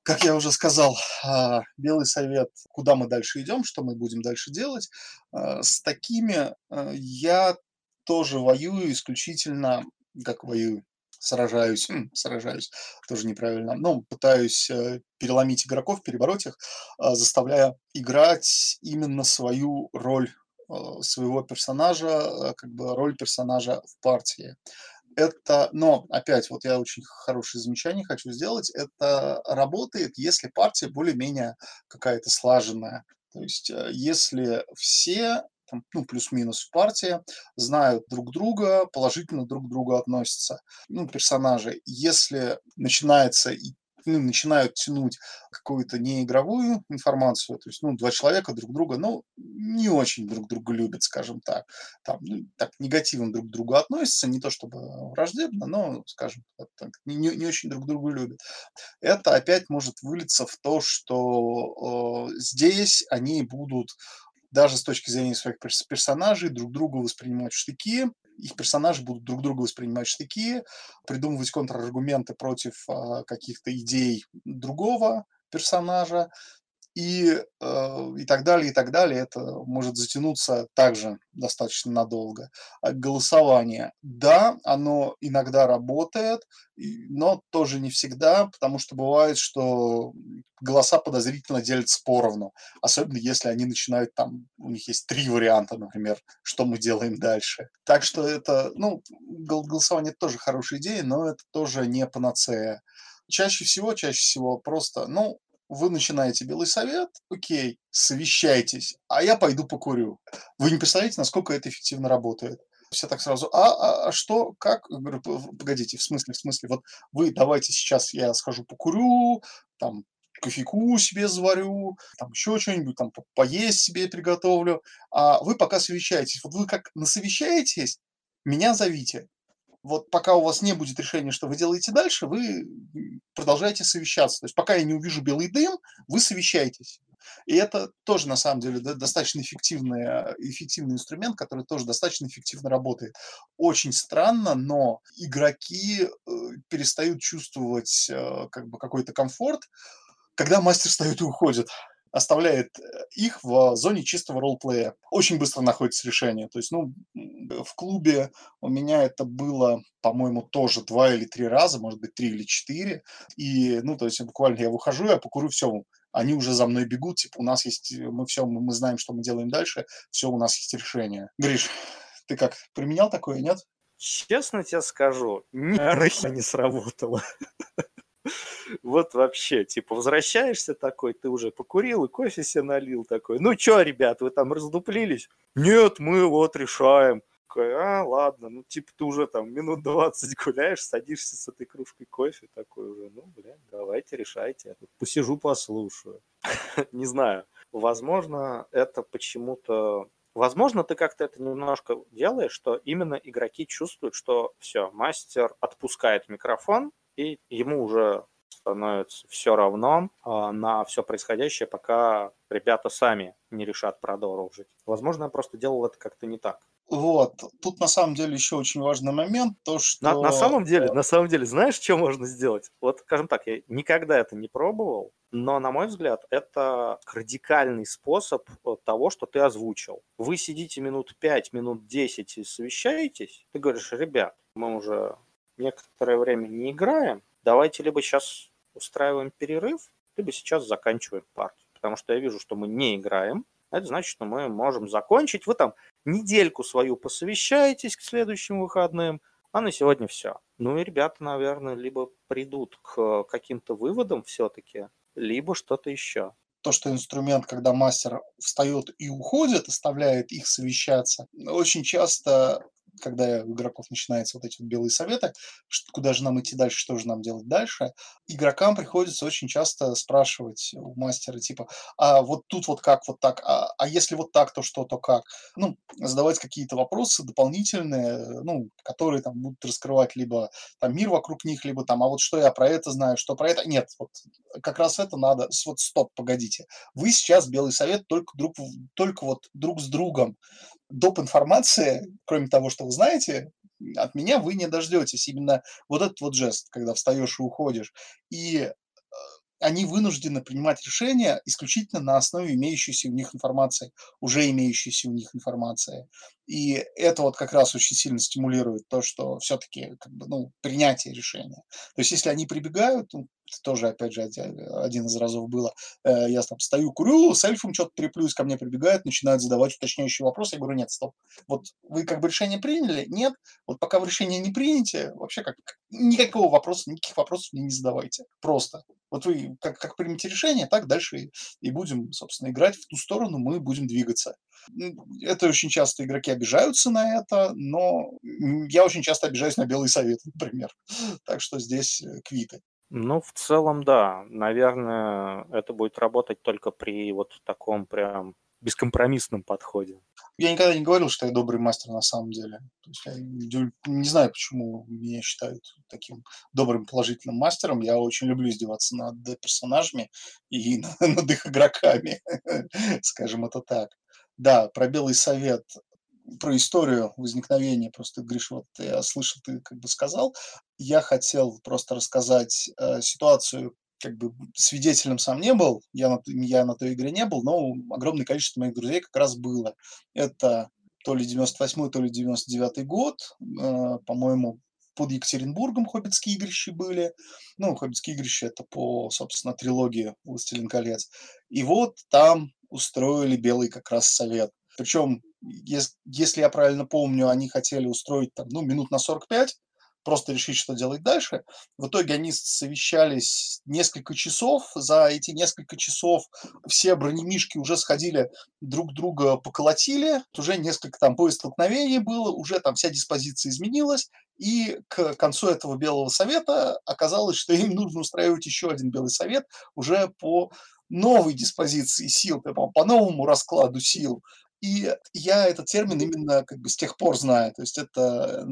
Как я уже сказал, а, Белый совет, куда мы дальше идем, что мы будем дальше делать, а, с такими а, я тоже воюю исключительно, как воюю, сражаюсь, сражаюсь, тоже неправильно, но пытаюсь э, переломить игроков, перебороть их, заставляя играть именно свою роль Э, своего персонажа, э, как бы роль персонажа в партии. Это, но опять, вот я очень хорошее замечание хочу сделать, это работает, если партия более-менее какая-то слаженная. То есть, если все там, ну, плюс-минус в партии, знают друг друга, положительно друг к другу относятся. Ну, персонажи. Если начинается ну, начинают тянуть какую-то неигровую информацию, то есть, ну, два человека друг друга, ну, не очень друг друга любят, скажем так, там, ну, так негативно друг к другу относятся, не то чтобы враждебно, но, скажем так, не, не очень друг друга любят. Это опять может вылиться в то, что э, здесь они будут даже с точки зрения своих персонажей друг друга воспринимать в штыки, их персонажи будут друг друга воспринимать штыки, придумывать контраргументы против а, каких-то идей другого персонажа и, э, и так далее, и так далее. Это может затянуться также достаточно надолго. А голосование. Да, оно иногда работает, но тоже не всегда, потому что бывает, что голоса подозрительно делятся поровну. Особенно если они начинают там, у них есть три варианта, например, что мы делаем дальше. Так что это, ну, голосование тоже хорошая идея, но это тоже не панацея. Чаще всего, чаще всего просто, ну, вы начинаете Белый Совет, окей, совещайтесь, а я пойду покурю. Вы не представляете, насколько это эффективно работает. Все так сразу, а, а, а что, как? Говорю, погодите, в смысле, в смысле, вот вы давайте сейчас я схожу покурю, там, кофейку себе заварю, там еще что-нибудь, там, поесть себе приготовлю, а вы пока совещаетесь. Вот вы как насовещаетесь, меня зовите вот пока у вас не будет решения, что вы делаете дальше, вы продолжаете совещаться. То есть пока я не увижу белый дым, вы совещаетесь. И это тоже, на самом деле, достаточно эффективный, эффективный инструмент, который тоже достаточно эффективно работает. Очень странно, но игроки э, перестают чувствовать э, как бы какой-то комфорт, когда мастер встает и уходит. Оставляет э, их в зоне чистого ролплея. Очень быстро находится решение. То есть, ну, в клубе у меня это было, по-моему, тоже два или три раза, может быть, три или четыре. И, ну, то есть, буквально я выхожу, я покурю, все, они уже за мной бегут, типа, у нас есть, мы все, мы знаем, что мы делаем дальше, все, у нас есть решение. Гриш, ты как, применял такое, нет? Честно тебе скажу, ни не сработало. Вот вообще, типа, возвращаешься такой, ты уже покурил и кофе себе налил такой. Ну чё, ребят, вы там раздуплились? Нет, мы вот решаем. Такой, а, ладно, ну типа ты уже там минут 20 гуляешь, садишься с этой кружкой кофе, такой уже, ну, блядь, давайте решайте. Я тут посижу, послушаю. Не знаю. Возможно, это почему-то Возможно, ты как-то это немножко делаешь, что именно игроки чувствуют, что все, мастер отпускает микрофон, и ему уже становится все равно э, на все происходящее, пока ребята сами не решат продолжить. Возможно, я просто делал это как-то не так. Вот. Тут на самом деле еще очень важный момент, то что... На, на самом деле, на самом деле, знаешь, что можно сделать? Вот, скажем так, я никогда это не пробовал, но, на мой взгляд, это радикальный способ э, того, что ты озвучил. Вы сидите минут 5, минут 10 и совещаетесь, ты говоришь, ребят, мы уже некоторое время не играем, давайте либо сейчас устраиваем перерыв, либо сейчас заканчиваем партию. Потому что я вижу, что мы не играем, это значит, что мы можем закончить. Вы там недельку свою посовещаетесь к следующим выходным, а на сегодня все. Ну и ребята, наверное, либо придут к каким-то выводам все-таки, либо что-то еще. То, что инструмент, когда мастер встает и уходит, оставляет их совещаться, очень часто когда у игроков начинаются вот эти вот белые советы, куда же нам идти дальше, что же нам делать дальше, игрокам приходится очень часто спрашивать у мастера, типа, а вот тут вот как, вот так, а, а если вот так, то что, то как? Ну, задавать какие-то вопросы дополнительные, ну, которые там будут раскрывать либо там мир вокруг них, либо там, а вот что я про это знаю, что про это... Нет, вот как раз это надо, вот стоп, погодите. Вы сейчас белый совет только друг, только вот друг с другом доп. информация, кроме того, что вы знаете, от меня вы не дождетесь. Именно вот этот вот жест, когда встаешь и уходишь. И э, они вынуждены принимать решения исключительно на основе имеющейся у них информации, уже имеющейся у них информации. И это вот как раз очень сильно стимулирует то, что все-таки как бы, ну, принятие решения. То есть если они прибегают, ну, тоже, опять же, один из разов было, э, я там стою, курю, с эльфом что-то треплюсь, ко мне прибегают, начинают задавать уточняющие вопросы, я говорю, нет, стоп. Вот вы как бы решение приняли? Нет. Вот пока вы решение не приняте, вообще как никакого вопроса, никаких вопросов мне не задавайте. Просто. Вот вы как, как примете решение, так дальше и, и будем, собственно, играть в ту сторону, мы будем двигаться. Это очень часто игроки обижаются на это, но я очень часто обижаюсь на Белый Совет, например. Так что здесь э, квиты. Ну, в целом, да. Наверное, это будет работать только при вот таком прям бескомпромиссном подходе. Я никогда не говорил, что я добрый мастер на самом деле. То есть я не знаю, почему меня считают таким добрым положительным мастером. Я очень люблю издеваться над персонажами и над их игроками, скажем это так. Да, про Белый Совет про историю возникновения, просто, Гриша, вот я слышал, ты как бы сказал, я хотел просто рассказать э, ситуацию, как бы свидетелем сам не был, я на, я на той игре не был, но огромное количество моих друзей как раз было. Это то ли 98 то ли 99 год, э, по-моему, под Екатеринбургом Хоббитские игрищи были. Ну, Хоббитские игрища это по, собственно, трилогии «Властелин колец». И вот там устроили белый как раз совет. Причем если я правильно помню, они хотели устроить там, ну, минут на 45, просто решить, что делать дальше. В итоге они совещались несколько часов. За эти несколько часов все бронемишки уже сходили друг друга поколотили. Уже несколько там боестолкновений было, уже там вся диспозиция изменилась. И к концу этого Белого Совета оказалось, что им нужно устраивать еще один Белый Совет уже по новой диспозиции сил, по новому раскладу сил. И я этот термин именно как бы с тех пор знаю. То есть это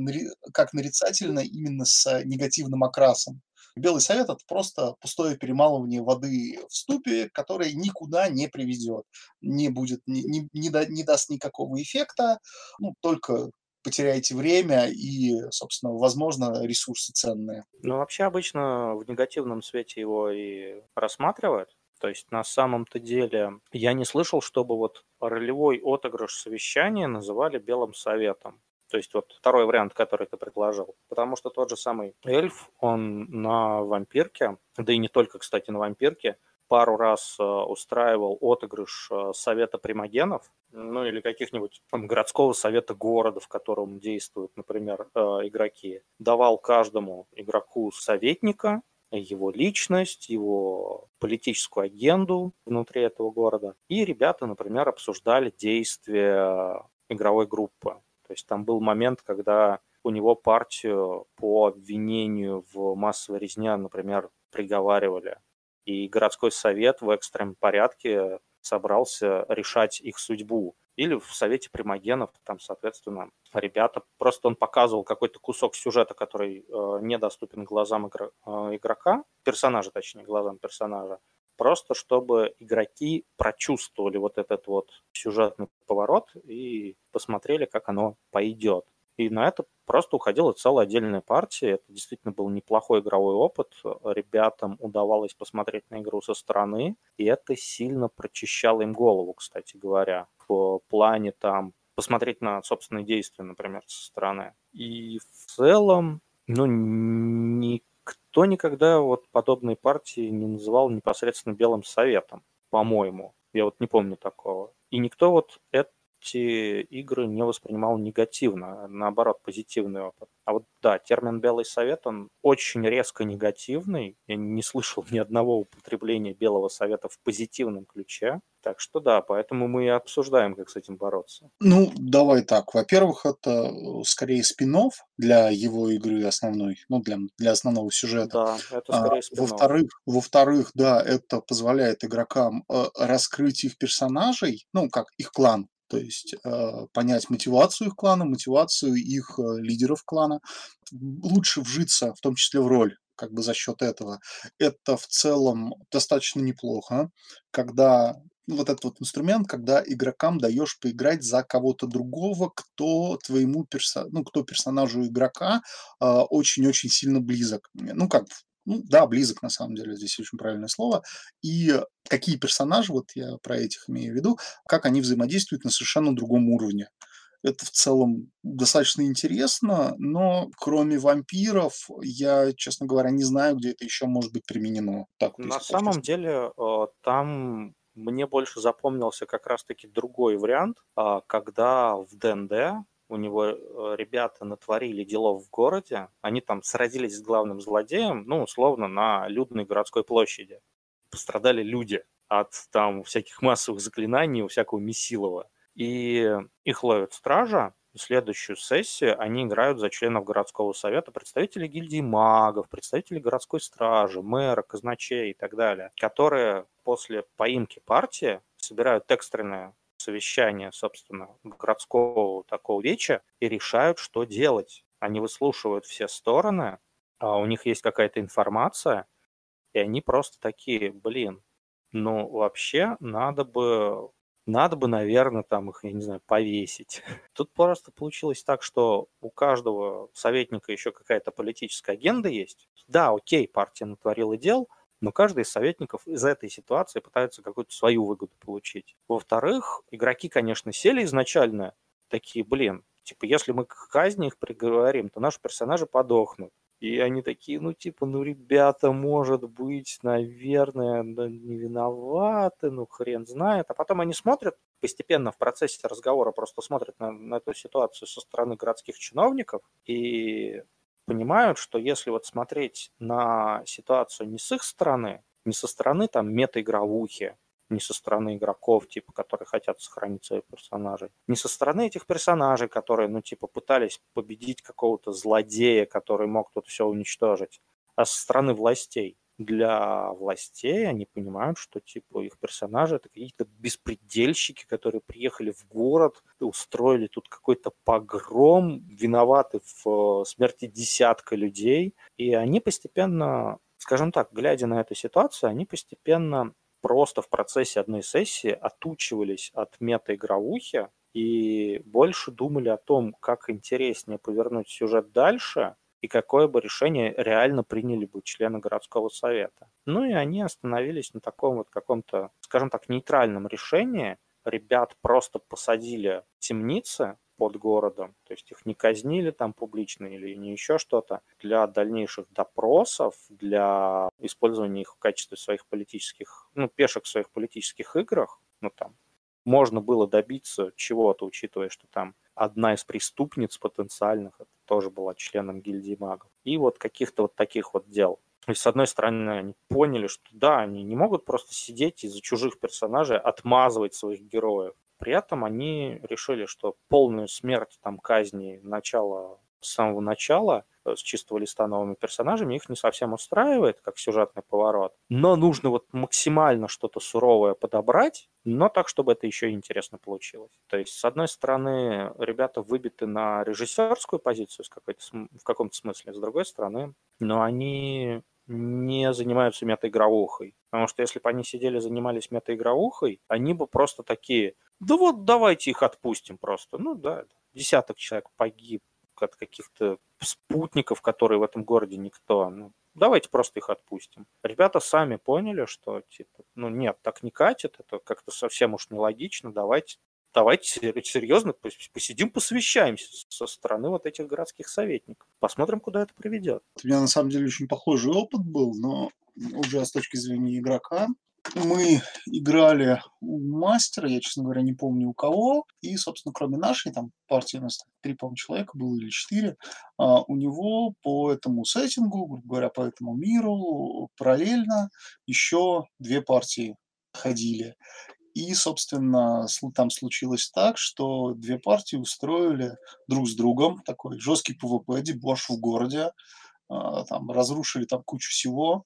как нарицательно именно с негативным окрасом. Белый совет – это просто пустое перемалывание воды в ступе, которое никуда не приведет, не будет, не, не, не, не даст никакого эффекта, ну, только потеряете время и, собственно, возможно, ресурсы ценные. Ну, вообще обычно в негативном свете его и рассматривают. То есть на самом-то деле я не слышал, чтобы вот ролевой отыгрыш совещания называли белым советом. То есть вот второй вариант, который ты предложил. Потому что тот же самый эльф, он на вампирке, да и не только, кстати, на вампирке, пару раз э, устраивал отыгрыш э, совета примагенов, ну или каких-нибудь там, городского совета города, в котором действуют, например, э, игроки. Давал каждому игроку советника, его личность, его политическую агенду внутри этого города. И ребята, например, обсуждали действия игровой группы. То есть там был момент, когда у него партию по обвинению в массовой резне, например, приговаривали. И городской совет в экстренном порядке собрался решать их судьбу. Или в совете примагенов, там, соответственно, ребята, просто он показывал какой-то кусок сюжета, который э, недоступен глазам игр, э, игрока, персонажа, точнее, глазам персонажа, просто чтобы игроки прочувствовали вот этот вот сюжетный поворот и посмотрели, как оно пойдет. И на это просто уходила целая отдельная партия. Это действительно был неплохой игровой опыт. Ребятам удавалось посмотреть на игру со стороны, и это сильно прочищало им голову, кстати говоря, в плане там посмотреть на собственные действия, например, со стороны. И в целом, ну, никто никогда вот подобные партии не называл непосредственно белым советом, по-моему. Я вот не помню такого. И никто вот это эти игры не воспринимал негативно, а наоборот, позитивный опыт. А вот да, термин «белый совет», он очень резко негативный. Я не слышал ни одного употребления белого совета в позитивном ключе. Так что да, поэтому мы и обсуждаем, как с этим бороться. Ну, давай так. Во-первых, это э, скорее спин для его игры основной, ну, для, для основного сюжета. Да, это а, скорее спин Во-вторых, во-вторых, да, это позволяет игрокам э, раскрыть их персонажей, ну, как их клан, то есть э, понять мотивацию их клана, мотивацию их э, лидеров клана, лучше вжиться, в том числе в роль, как бы за счет этого. Это в целом достаточно неплохо, когда ну, вот этот вот инструмент, когда игрокам даешь поиграть за кого-то другого, кто твоему персо... ну, кто персонажу игрока э, очень-очень сильно близок. Ну, как ну да, близок на самом деле, здесь очень правильное слово. И какие персонажи, вот я про этих имею в виду, как они взаимодействуют на совершенно другом уровне. Это в целом достаточно интересно, но кроме вампиров, я, честно говоря, не знаю, где это еще может быть применено. Так, на самом деле, э, там мне больше запомнился как раз-таки другой вариант, а, когда в ДНД у него э, ребята натворили делов в городе, они там сразились с главным злодеем, ну, условно, на людной городской площади. Пострадали люди от там всяких массовых заклинаний, всякого месилова. И их ловят стража, и следующую сессию они играют за членов городского совета, представителей гильдии магов, представителей городской стражи, мэра, казначей и так далее, которые после поимки партии собирают экстренное совещание, собственно, городского такого веча и решают, что делать. Они выслушивают все стороны, а у них есть какая-то информация, и они просто такие, блин, ну вообще надо бы, надо бы, наверное, там их, я не знаю, повесить. Тут просто получилось так, что у каждого советника еще какая-то политическая агенда есть. Да, окей, партия натворила дел, но каждый из советников из этой ситуации пытается какую-то свою выгоду получить. Во-вторых, игроки, конечно, сели изначально такие, блин, типа, если мы к казни их приговорим, то наши персонажи подохнут. И они такие, ну, типа, ну, ребята, может быть, наверное, не виноваты, ну, хрен знает. А потом они смотрят, постепенно в процессе разговора просто смотрят на, на эту ситуацию со стороны городских чиновников и понимают, что если вот смотреть на ситуацию не с их стороны, не со стороны там мета-игровухи, не со стороны игроков, типа, которые хотят сохранить своих персонажей, не со стороны этих персонажей, которые, ну, типа, пытались победить какого-то злодея, который мог тут все уничтожить, а со стороны властей для властей, они понимают, что типа их персонажи это какие-то беспредельщики, которые приехали в город, устроили тут какой-то погром, виноваты в э, смерти десятка людей, и они постепенно, скажем так, глядя на эту ситуацию, они постепенно просто в процессе одной сессии отучивались от мета-игровухи и больше думали о том, как интереснее повернуть сюжет дальше, и какое бы решение реально приняли бы члены городского совета. Ну и они остановились на таком вот каком-то, скажем так, нейтральном решении. Ребят просто посадили в темницы, под городом, то есть их не казнили там публично или не еще что-то, для дальнейших допросов, для использования их в качестве своих политических, ну, пешек в своих политических играх, ну, там, можно было добиться чего-то, учитывая, что там одна из преступниц потенциальных это тоже была членом гильдии магов. И вот каких-то вот таких вот дел. Есть, с одной стороны, они поняли, что да, они не могут просто сидеть из-за чужих персонажей, отмазывать своих героев. При этом они решили, что полную смерть там казни начала с самого начала э, с чистого листа новыми персонажами их не совсем устраивает, как сюжетный поворот. Но нужно вот максимально что-то суровое подобрать, но так, чтобы это еще интересно получилось. То есть, с одной стороны, ребята выбиты на режиссерскую позицию в каком-то смысле, с другой стороны, но они не занимаются метаигровухой. Потому что если бы они сидели, занимались метаигровухой, они бы просто такие, да вот давайте их отпустим просто. Ну да, десяток человек погиб от каких-то спутников, которые в этом городе никто. Ну, давайте просто их отпустим. Ребята сами поняли, что типа, ну нет, так не катит, это как-то совсем уж нелогично, давайте давайте серьезно посидим, посвящаемся со стороны вот этих городских советников. Посмотрим, куда это приведет. У меня на самом деле очень похожий опыт был, но уже с точки зрения игрока. Мы играли у мастера, я, честно говоря, не помню у кого, и, собственно, кроме нашей, там партии у нас три, по-моему, человека было или четыре, а, у него по этому сеттингу, грубо говоря, по этому миру параллельно еще две партии ходили. И, собственно, там случилось так, что две партии устроили друг с другом такой жесткий ПВП, дебош в городе, а, там разрушили там кучу всего.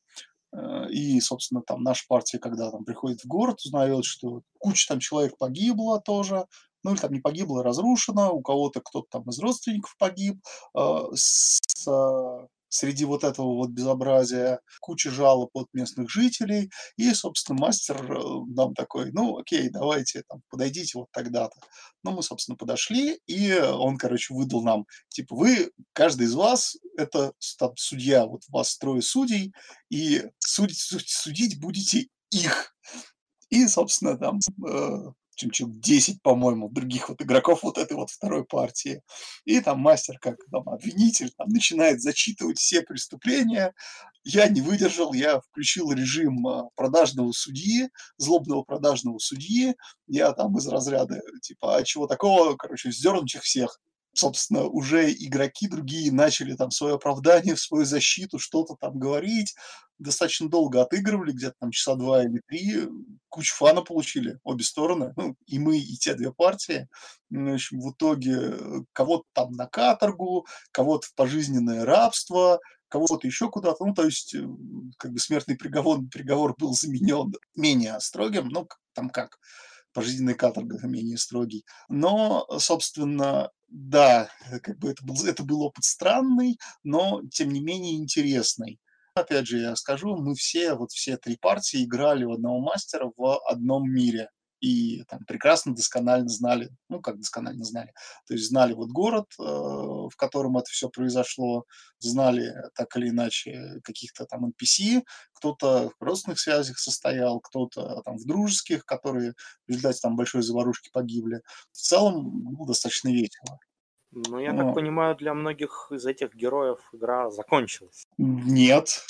Э, и, собственно, там наша партия, когда там приходит в город, узнает, что куча там человек погибла тоже, ну или там не погибло, разрушено, у кого-то кто-то там из родственников погиб, а, с среди вот этого вот безобразия куча жалоб от местных жителей, и, собственно, мастер э, нам такой, ну, окей, давайте, там, подойдите вот тогда-то. Ну, мы, собственно, подошли, и он, короче, выдал нам, типа, вы, каждый из вас, это там, судья, вот вас трое судей, и судить, судить будете их. И, собственно, там э, чем человек 10, по-моему, других вот игроков вот этой вот второй партии. И там мастер, как там обвинитель, там начинает зачитывать все преступления. Я не выдержал, я включил режим а, продажного судьи, злобного продажного судьи. Я там из разряда, типа, а чего такого, короче, сдернуть их всех собственно, уже игроки другие начали там свое оправдание, в свою защиту, что-то там говорить. Достаточно долго отыгрывали, где-то там часа два или три. Кучу фана получили обе стороны, ну, и мы, и те две партии. В общем, в итоге э, кого-то там на каторгу, кого-то в пожизненное рабство, кого-то еще куда-то. Ну, то есть, э, как бы смертный приговор, приговор был заменен менее строгим, ну, там как, пожизненный каторга менее строгий. Но, собственно, да, как бы это был, это был опыт странный, но тем не менее интересный. Опять же, я скажу, мы все, вот все три партии играли у одного мастера в одном мире и там прекрасно, досконально знали, ну, как досконально знали, то есть знали вот город, э, в котором это все произошло, знали так или иначе каких-то там NPC, кто-то в родственных связях состоял, кто-то там в дружеских, которые в результате там большой заварушки погибли. В целом было достаточно весело. Ну, я Но... так понимаю, для многих из этих героев игра закончилась. Нет,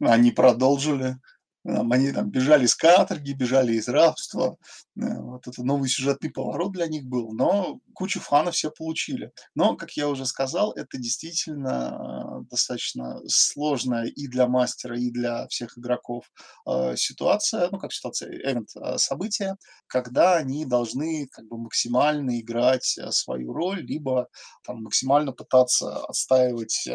они продолжили. Они там бежали с каторги, бежали из рабства. Э, вот это новый сюжетный поворот для них был. Но кучу фанов все получили. Но, как я уже сказал, это действительно э, достаточно сложная и для мастера, и для всех игроков э, ситуация, ну, как ситуация, эвент, события, когда они должны как бы максимально играть свою роль, либо там максимально пытаться отстаивать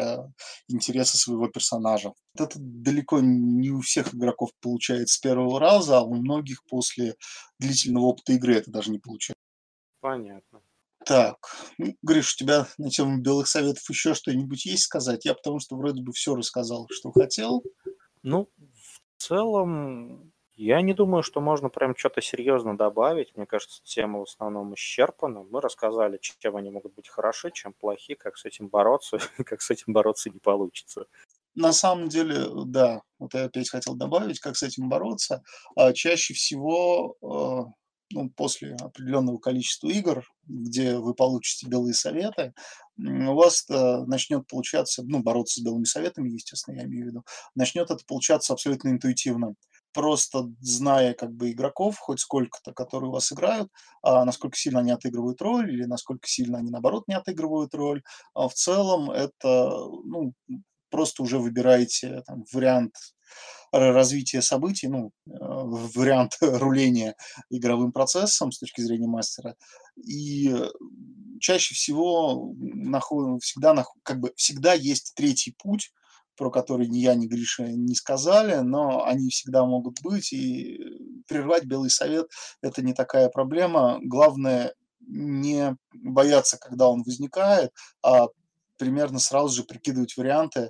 интересы своего персонажа. Это далеко не у всех игроков получается с первого раза, а у многих после длительного опыта игры это даже не получается. Понятно. Так, ну, Гриш, у тебя на тему белых советов еще что-нибудь есть сказать? Я потому что вроде бы все рассказал, что хотел. Ну, в целом, Я не думаю, что можно прям что-то серьезно добавить. Мне кажется, тема в основном исчерпана. Мы рассказали, чем они могут быть хороши, чем плохи, как с этим бороться, как с этим бороться не получится. На самом деле, да, вот я опять хотел добавить, как с этим бороться. А чаще всего а, ну, после определенного количества игр, где вы получите белые советы, у вас начнет получаться, ну, бороться с белыми советами, естественно, я имею в виду, начнет это получаться абсолютно интуитивно. Просто зная как бы игроков, хоть сколько-то, которые у вас играют, а насколько сильно они отыгрывают роль или насколько сильно они, наоборот, не отыгрывают роль, а в целом это, ну, просто уже выбираете там, вариант развития событий, ну, э, вариант руления игровым процессом с точки зрения мастера. И чаще всего наход, всегда, как бы, всегда есть третий путь, про который ни я, ни Гриша не сказали, но они всегда могут быть, и прервать Белый Совет – это не такая проблема. Главное не бояться, когда он возникает, а примерно сразу же прикидывать варианты, э,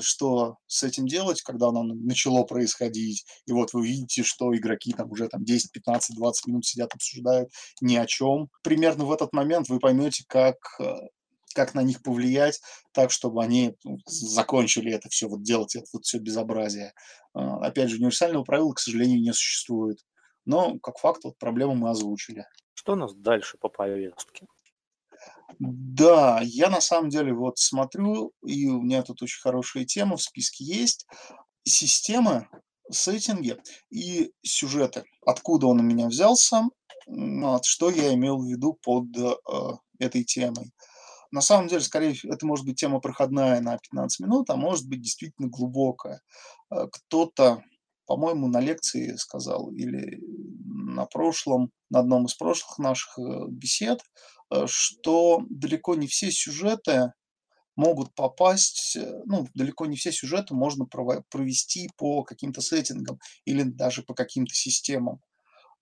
что с этим делать, когда оно начало происходить. И вот вы видите, что игроки там уже там 10, 15, 20 минут сидят, обсуждают ни о чем. Примерно в этот момент вы поймете, как э, как на них повлиять так, чтобы они ну, закончили это все, вот делать это вот все безобразие. А, опять же, универсального правила, к сожалению, не существует. Но, как факт, вот проблему мы озвучили. Что у нас дальше по повестке? Да, я на самом деле вот смотрю, и у меня тут очень хорошая тема в списке есть. Системы, сеттинги и сюжеты. Откуда он у меня взялся, вот, что я имел в виду под э, этой темой. На самом деле, скорее это может быть тема проходная на 15 минут, а может быть действительно глубокая. Э, кто-то, по-моему, на лекции сказал или на прошлом, на одном из прошлых наших э, бесед, Э, что далеко не все сюжеты могут попасть, э, ну, далеко не все сюжеты можно провести по каким-то сеттингам или даже по каким-то системам.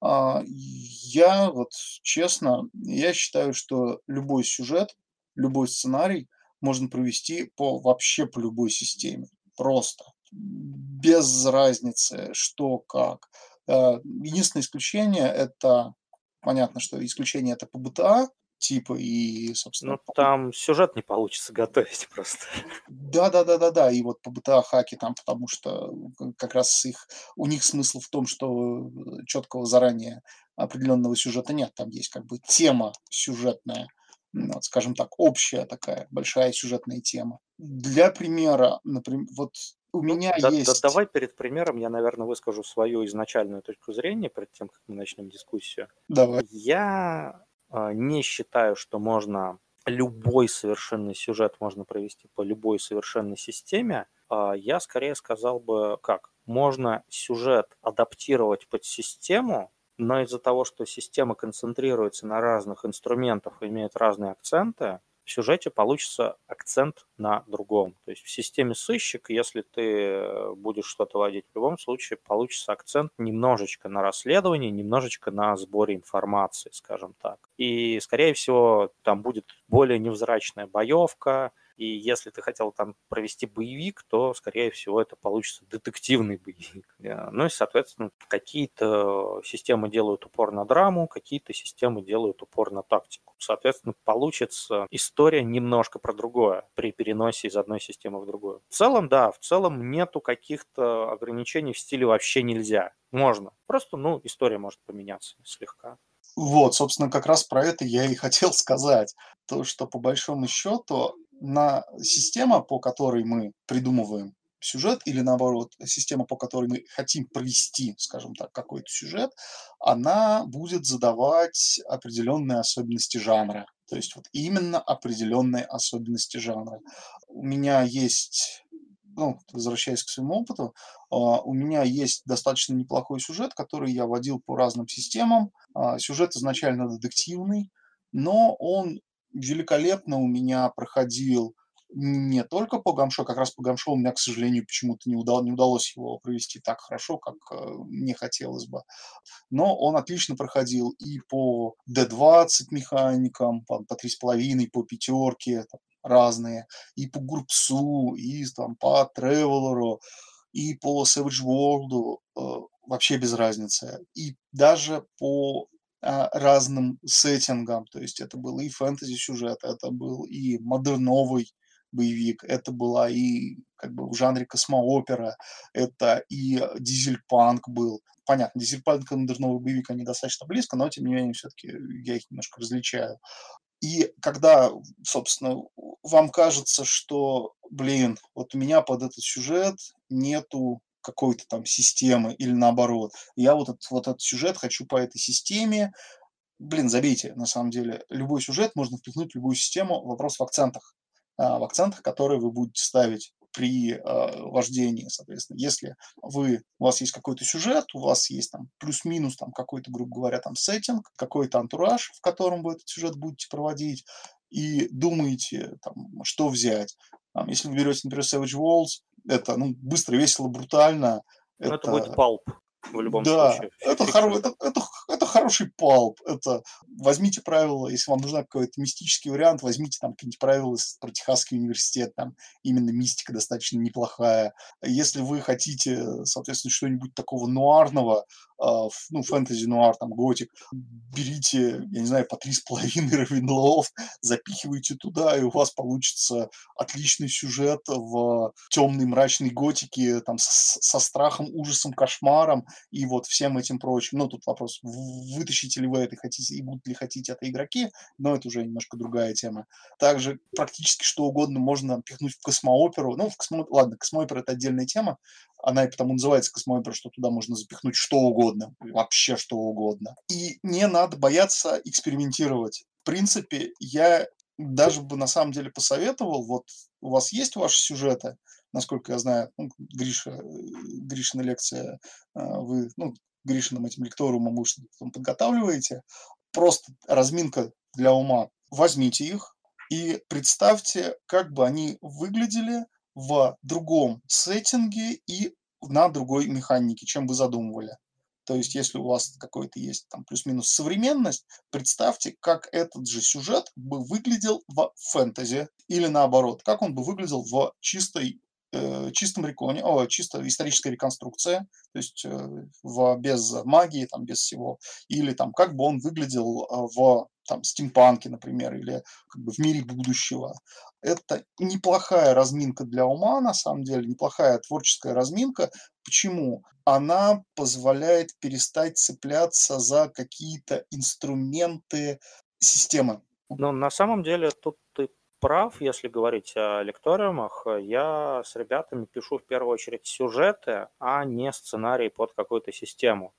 А, я вот честно, я считаю, что любой сюжет, любой сценарий можно провести по вообще по любой системе. Просто. Без разницы, что как. Э, единственное исключение это понятно, что исключение это по БТА, типа и, собственно... Ну, там сюжет не получится готовить просто. Да-да-да-да-да, и вот по BTA хаки там, потому что как раз их, у них смысл в том, что э, четкого заранее определенного сюжета нет, там есть как бы тема сюжетная, вот, скажем так, общая такая большая сюжетная тема. Для примера, например, вот у ну, меня да, есть... Да, давай перед примером я, наверное, выскажу свою изначальную точку зрения, перед тем, как мы начнем дискуссию. Давай. Я а, не считаю, что можно любой совершенный сюжет можно провести по любой совершенной системе. А, я скорее сказал бы, как? Можно сюжет адаптировать под систему, но из-за того, что система концентрируется на разных инструментах и имеет разные акценты, в сюжете получится акцент на другом. То есть в системе сыщик, если ты будешь что-то водить, в любом случае получится акцент немножечко на расследовании, немножечко на сборе информации, скажем так. И, скорее всего, там будет более невзрачная боевка, и если ты хотел там провести боевик, то, скорее всего, это получится детективный боевик. Ну и, соответственно, какие-то системы делают упор на драму, какие-то системы делают упор на тактику. Соответственно, получится история немножко про другое при переносе из одной системы в другую. В целом, да, в целом нету каких-то ограничений в стиле вообще нельзя. Можно. Просто, ну, история может поменяться слегка. Вот, собственно, как раз про это я и хотел сказать. То, что по большому счету на система, по которой мы придумываем сюжет, или наоборот, система, по которой мы хотим провести, скажем так, какой-то сюжет, она будет задавать определенные особенности жанра. То есть вот именно определенные особенности жанра. У меня есть, ну, возвращаясь к своему опыту, а, у меня есть достаточно неплохой сюжет, который я водил по разным системам. А, сюжет изначально детективный, но он великолепно у меня проходил не только по Гамшо, как раз по Гамшо у меня, к сожалению, почему-то не, удал, не удалось его провести так хорошо, как э, мне хотелось бы. Но он отлично проходил и по D20 механикам, по, по 3,5, по пятерке, там, разные, и по Гурпсу, и там, по Тревелеру. и по Savage World э, вообще без разницы. И даже по разным сеттингам, то есть это был и фэнтези сюжет, это был и модерновый боевик, это была и как бы в жанре космоопера, это и дизель-панк был. Понятно, дизель-панк и модерновый боевик, они достаточно близко, но тем не менее все-таки я их немножко различаю. И когда, собственно, вам кажется, что, блин, вот у меня под этот сюжет нету какой-то там системы или наоборот. Я вот этот, вот этот сюжет хочу по этой системе. Блин, забейте, на самом деле. Любой сюжет можно впихнуть в любую систему. Вопрос в акцентах. А, в акцентах, которые вы будете ставить при э, вождении, соответственно. Если вы, у вас есть какой-то сюжет, у вас есть там плюс-минус там какой-то, грубо говоря, там сеттинг, какой-то антураж, в котором вы этот сюжет будете проводить, и думаете, там, что взять. Там, если вы берете, например, Savage Walls, это ну, быстро, весело, брутально. Это, это будет палп в любом да, случае. Это, хоро, это, это, это хороший палп. Это возьмите правила, если вам нужен какой-то мистический вариант, возьмите там какие-нибудь правила про Техасский университет, там именно мистика достаточно неплохая. Если вы хотите, соответственно, что-нибудь такого нуарного, ну, фэнтези нуар, там, готик, берите, я не знаю, по три с половиной Равенлов, запихивайте туда, и у вас получится отличный сюжет в темной мрачной готике, там, со страхом, ужасом, кошмаром и вот всем этим прочим. Ну, тут вопрос, вытащите ли вы это хотите, и будут ли хотите это игроки, но это уже немножко другая тема. Также практически что угодно можно пихнуть в космооперу. Ну, в космо... ладно, космоопера это отдельная тема, она и потому называется космоопера, что туда можно запихнуть что угодно, вообще что угодно. И не надо бояться экспериментировать. В принципе, я даже бы на самом деле посоветовал, вот у вас есть ваши сюжеты, насколько я знаю, ну, Гриша, Гришина лекция, а, вы, ну, Гришиным этим лекторумом вы что-то подготавливаете, просто разминка для ума. Возьмите их и представьте, как бы они выглядели в другом сеттинге и на другой механике, чем вы задумывали. То есть, если у вас какой-то есть там плюс-минус современность, представьте, как этот же сюжет бы выглядел в фэнтези. Или наоборот, как он бы выглядел в чистой э, чистом реконе, о, чисто исторической реконструкции, то есть э, в, без магии, там, без всего, или там, как бы он выглядел э, в там, стимпанке, например, или как бы в мире будущего. Это неплохая разминка для ума, на самом деле, неплохая творческая разминка. Почему? Она позволяет перестать цепляться за какие-то инструменты системы. Ну, на самом деле, тут ты прав, если говорить о лекториумах. Я с ребятами пишу в первую очередь сюжеты, а не сценарий под какую-то систему.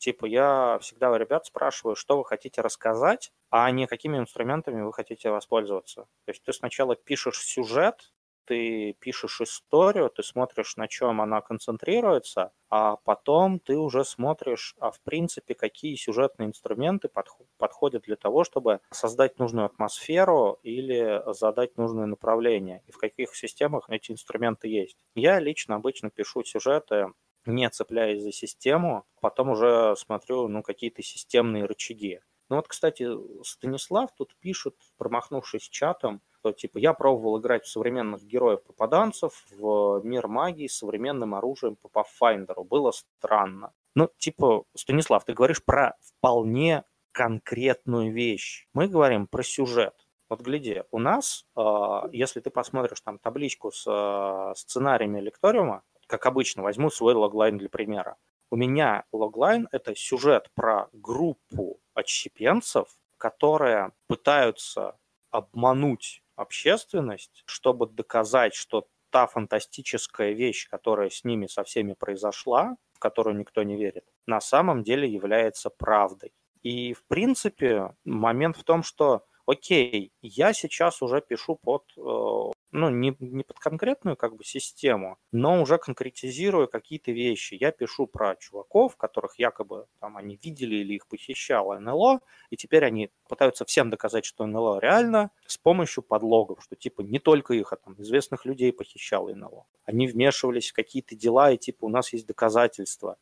Типа я всегда у ребят спрашиваю, что вы хотите рассказать, а не какими инструментами вы хотите воспользоваться. То есть ты сначала пишешь сюжет, ты пишешь историю, ты смотришь, на чем она концентрируется, а потом ты уже смотришь, а в принципе, какие сюжетные инструменты подходят для того, чтобы создать нужную атмосферу или задать нужное направление, и в каких системах эти инструменты есть. Я лично обычно пишу сюжеты не цепляясь за систему, потом уже смотрю, ну, какие-то системные рычаги. Ну вот, кстати, Станислав тут пишет, промахнувшись чатом, что типа я пробовал играть в современных героев-попаданцев в мир магии с современным оружием по Pathfinder. Было странно. Ну, типа, Станислав, ты говоришь про вполне конкретную вещь. Мы говорим про сюжет. Вот гляди, у нас, а, если ты посмотришь там табличку с а, сценариями лекториума, как обычно, возьму свой логлайн для примера. У меня логлайн – это сюжет про группу отщепенцев, которые пытаются обмануть общественность, чтобы доказать, что та фантастическая вещь, которая с ними со всеми произошла, в которую никто не верит, на самом деле является правдой. И, в принципе, момент в том, что окей, я сейчас уже пишу под, э, ну, не, не под конкретную как бы систему, но уже конкретизирую какие-то вещи. Я пишу про чуваков, которых якобы там они видели или их похищало НЛО, и теперь они пытаются всем доказать, что НЛО реально с помощью подлогов, что типа не только их, а там известных людей похищало НЛО. Они вмешивались в какие-то дела, и типа у нас есть доказательства.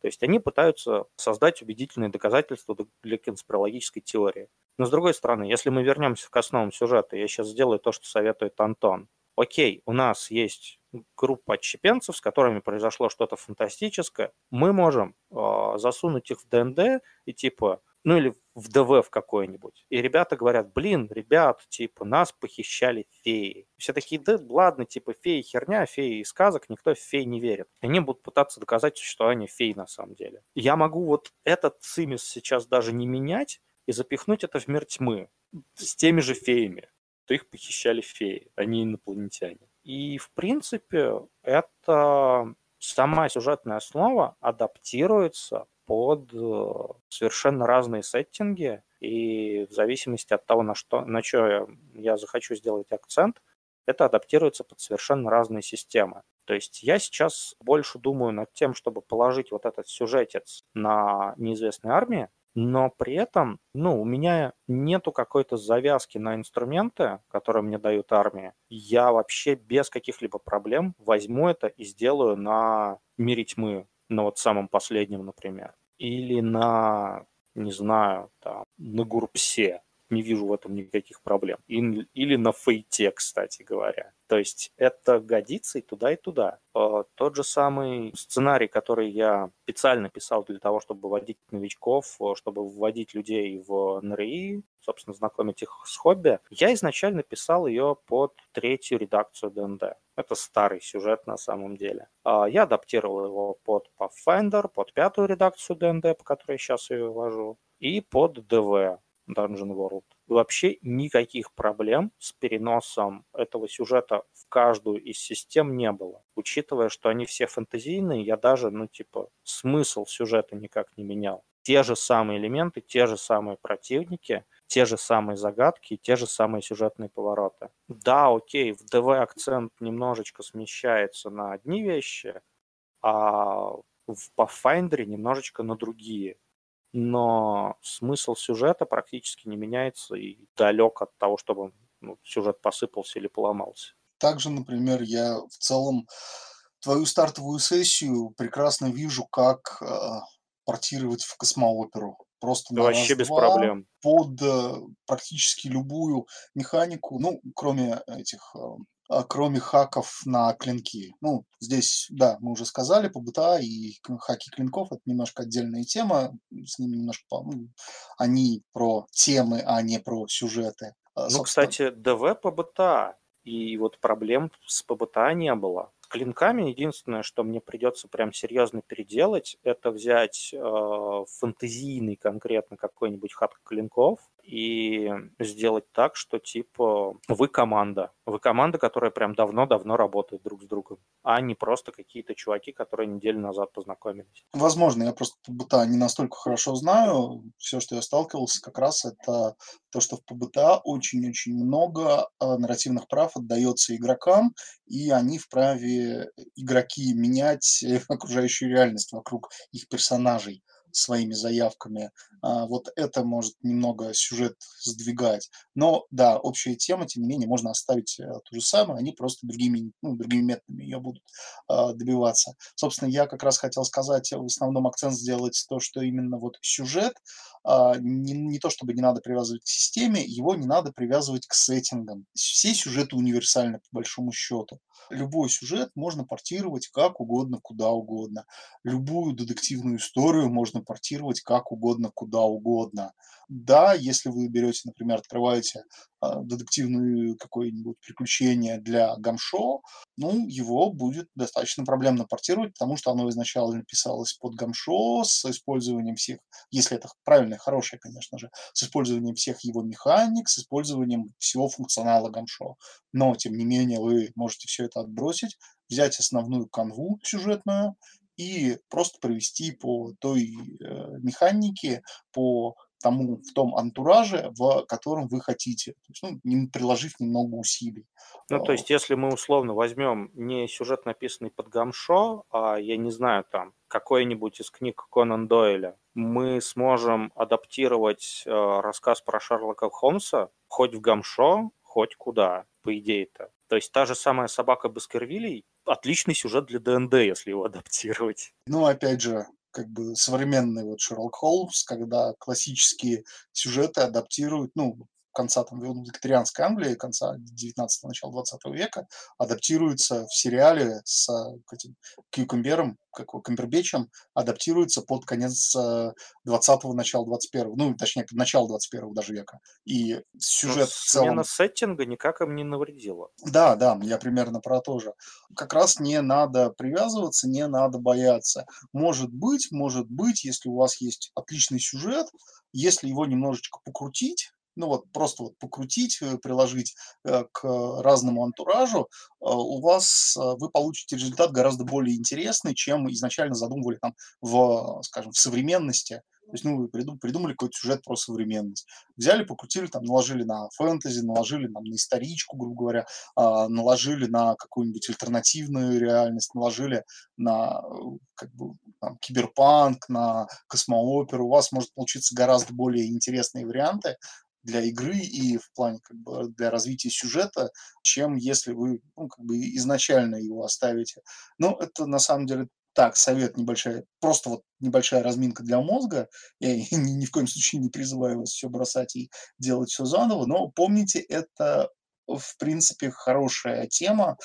То есть они пытаются создать убедительные доказательства для конспирологической теории. Но с другой стороны, если мы вернемся к основам сюжета, я сейчас сделаю то, что советует Антон. Окей, у нас есть группа отщепенцев, с которыми произошло что-то фантастическое, мы можем э, засунуть их в ДНД и типа, ну или в ДВ в какой-нибудь. И ребята говорят, блин, ребят, типа, нас похищали феи. Все такие, да ладно, типа, феи херня, феи из сказок, никто в феи не верит. Они будут пытаться доказать существование фей на самом деле. Я могу вот этот цимис сейчас даже не менять и запихнуть это в мир тьмы с теми же феями. То их похищали феи, а не инопланетяне. И, в принципе, это сама сюжетная основа адаптируется под э, совершенно разные сеттинги, и в зависимости от того, на что, на что я, захочу сделать акцент, это адаптируется под совершенно разные системы. То есть я сейчас больше думаю над тем, чтобы положить вот этот сюжетец на неизвестной армии, но при этом, ну, у меня нету какой-то завязки на инструменты, которые мне дают армия. Я вообще без каких-либо проблем возьму это и сделаю на мире тьмы, на вот самом последнем, например. Или на, не знаю, там, на Гурпсе не вижу в этом никаких проблем. Или на фейте, кстати говоря. То есть это годится и туда, и туда. Э, тот же самый сценарий, который я специально писал для того, чтобы вводить новичков, э, чтобы вводить людей в НРИ, собственно, знакомить их с хобби, я изначально писал ее под третью редакцию ДНД. Это старый сюжет на самом деле. А, я адаптировал его под Pathfinder, под пятую редакцию ДНД, по которой я сейчас ее ввожу, и под ДВ, Dungeon World. Вообще никаких проблем с переносом этого сюжета в каждую из систем не было. Учитывая, что они все фэнтезийные, я даже, ну, типа, смысл сюжета никак не менял. Те же самые элементы, те же самые противники, те же самые загадки, те же самые сюжетные повороты. Да, окей, в ДВ акцент немножечко смещается на одни вещи, а в Pathfinder немножечко на другие но смысл сюжета практически не меняется и далек от того, чтобы ну, сюжет посыпался или поломался. Также, например, я в целом твою стартовую сессию прекрасно вижу, как э, портировать в космооперу. Просто да вообще без проблем. Под э, практически любую механику, ну, кроме этих э, а, кроме хаков на клинки. Ну, здесь, да, мы уже сказали, по БТА и хаки клинков – это немножко отдельная тема, с ними немножко, ну, они про темы, а не про сюжеты. А, ну, кстати, ДВ по БТА, и вот проблем с ПБТА не было. С клинками единственное, что мне придется прям серьезно переделать, это взять э, фэнтезийный конкретно какой-нибудь хак клинков, и сделать так, что типа вы команда. Вы команда, которая прям давно-давно работает друг с другом, а не просто какие-то чуваки, которые неделю назад познакомились. Возможно, я просто ПБТА не настолько хорошо знаю. Все, что я сталкивался, как раз это то, что в ПБТА очень-очень много а, нарративных прав отдается игрокам, и они вправе игроки менять окружающую реальность вокруг их персонажей своими заявками. А, вот это может немного сюжет сдвигать. Но да, общая тема, тем не менее, можно оставить э, ту же самую, они просто другими, ну, другими методами ее будут а, добиваться. Собственно, я как раз хотел сказать, в основном акцент сделать то, что именно вот сюжет, а, не, не то чтобы не надо привязывать к системе, его не надо привязывать к сеттингам. Все сюжеты универсальны по большому счету. Любой сюжет можно портировать как угодно, куда угодно. Любую детективную историю можно портировать как угодно, куда угодно. Да, если вы берете, например, открываете э, детективное какое-нибудь приключение для гамшо, ну, его будет достаточно проблемно портировать, потому что оно изначально писалось под гамшо с использованием всех, если это правильное, хорошее, конечно же, с использованием всех его механик, с использованием всего функционала гамшо. Но, тем не менее, вы можете все это отбросить, взять основную канву сюжетную и просто провести по той э, механике, по тому, в том антураже, в котором вы хотите, то есть, ну, приложив немного усилий. Ну, то есть, если мы условно возьмем не сюжет, написанный под гамшо, а, я не знаю, там, какой-нибудь из книг Конан Дойля, мы сможем адаптировать э, рассказ про Шерлока Холмса хоть в гамшо, хоть куда, по идее-то. То есть та же самая собака Баскервилей отличный сюжет для ДНД, если его адаптировать. Ну, опять же, как бы современный вот Шерлок Холмс, когда классические сюжеты адаптируют, ну, конца там викторианской Англии, конца 19-го, начала 20 века, адаптируется в сериале с этим Кьюкомбером, как его, Камбербечем, адаптируется под конец 20-го, начала 21-го, ну, точнее, под начало 21-го даже века. И сюжет в целом... Смена сеттинга никак им не навредила. Да, да, я примерно про то же. Как раз не надо привязываться, не надо бояться. Может быть, может быть, если у вас есть отличный сюжет, если его немножечко покрутить, ну вот просто вот покрутить, э, приложить э, к разному антуражу, э, у вас вы получите результат гораздо более интересный, чем изначально задумывали там в, скажем, в современности. То есть, ну, вы придумали какой-то сюжет про современность. Взяли, покрутили, там, наложили на фэнтези, наложили там, на историчку, грубо говоря, а, наложили на какую-нибудь альтернативную реальность, наложили на как бы, там, киберпанк, на космооперу. У вас может получиться гораздо более интересные варианты, для игры и в плане как бы, для развития сюжета, чем если вы ну, как бы изначально его оставите. Но это на самом деле так, совет небольшая, просто вот небольшая разминка для мозга. Я ни, ни в коем случае не призываю вас все бросать и делать все заново, но помните, это в принципе хорошая тема,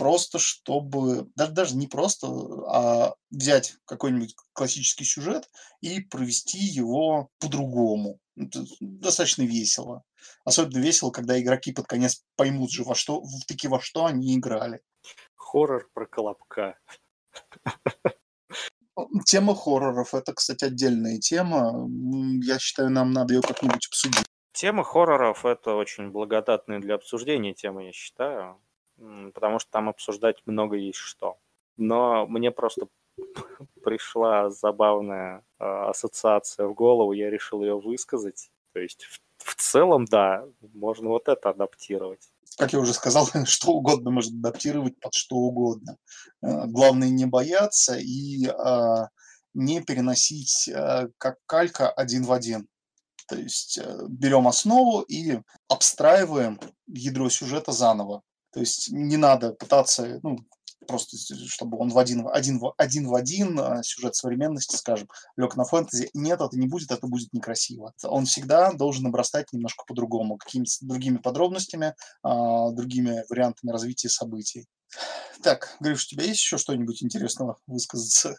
просто чтобы, даже, даже не просто, а взять какой-нибудь классический сюжет и провести его по-другому. Это достаточно весело. Особенно весело, когда игроки под конец поймут же, во что, таки во что они играли. Хоррор про колобка. Тема хорроров – это, кстати, отдельная тема. Я считаю, нам надо ее как-нибудь обсудить. Тема хорроров – это очень благодатная для обсуждения тема, я считаю потому что там обсуждать много есть что. Но мне просто пришла забавная э, ассоциация в голову, я решил ее высказать. То есть в, в целом, да, можно вот это адаптировать. Как я уже сказал, что угодно можно адаптировать под что угодно. Э, главное не бояться и э, не переносить э, как калька один в один. То есть э, берем основу и обстраиваем ядро сюжета заново. То есть не надо пытаться, ну, просто чтобы он в один, один, один в один а, сюжет современности, скажем, лег на фэнтези. Нет, это не будет, это будет некрасиво. Он всегда должен обрастать немножко по-другому, какими-то другими подробностями, а, другими вариантами развития событий. Так, Гриш, у тебя есть еще что-нибудь интересного высказаться?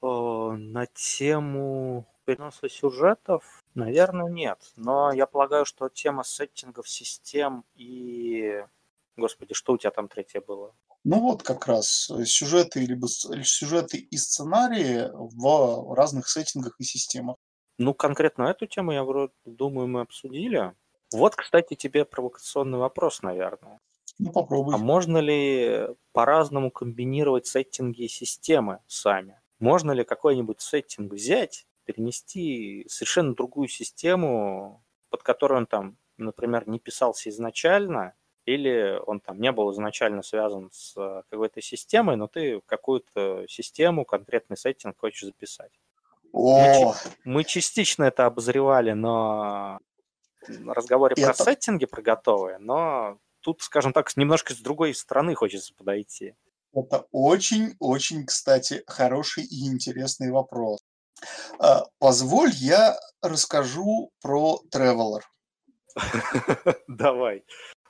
О, на тему переноса сюжетов, наверное, нет. Но я полагаю, что тема сеттингов, систем и Господи, что у тебя там третье было? Ну вот как раз э, сюжеты, либо сюжеты и сценарии в разных сеттингах и системах. Ну, конкретно эту тему, я вроде думаю, мы обсудили. Вот, кстати, тебе провокационный вопрос, наверное. Ну, попробуй. А можно ли по-разному комбинировать сеттинги и системы сами? Можно ли какой-нибудь сеттинг взять, перенести совершенно другую систему, под которую он там, например, не писался изначально, или он там не был изначально связан с э, какой-то системой, но ты какую-то систему, конкретный сеттинг хочешь записать. О! Мы, мы частично это обозревали, но на разговоре это... про сеттинги, про готовые, но тут, скажем так, немножко с другой стороны хочется подойти. Это очень-очень, кстати, хороший и интересный вопрос. А, позволь, я расскажу про Traveler. Давай.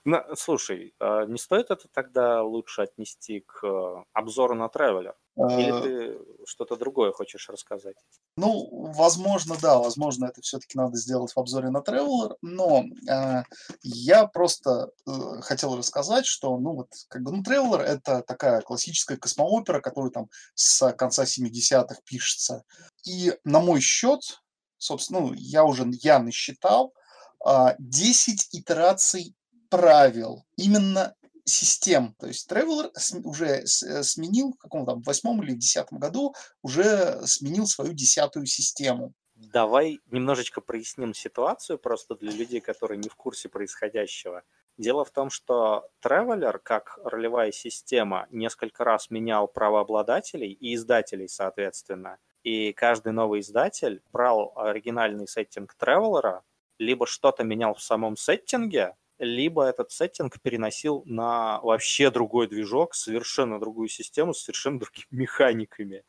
На, слушай, а не стоит это тогда лучше отнести к э, обзору на Traveler? Или а. ты что-то другое хочешь рассказать? Ну, возможно, да, возможно, это все-таки надо сделать в обзоре на Traveler, но э, я просто э, хотел рассказать, что, ну, вот, как бы, ну, Traveler это такая классическая космоопера, которая там с конца 70-х пишется. И на мой счет, собственно, ну, я уже, я насчитал, 10 а, итераций правил, именно систем. То есть Traveler уже э, сменил в каком-то там восьмом или десятом году уже сменил свою десятую систему. Давай немножечко проясним ситуацию просто для людей, которые не в курсе происходящего. Дело в том, что Traveler, как ролевая система, несколько раз менял правообладателей и издателей, соответственно. И каждый новый издатель брал оригинальный сеттинг Traveler, либо что-то менял в самом сеттинге, либо этот сеттинг переносил на вообще другой движок, совершенно другую систему, с совершенно другими механиками.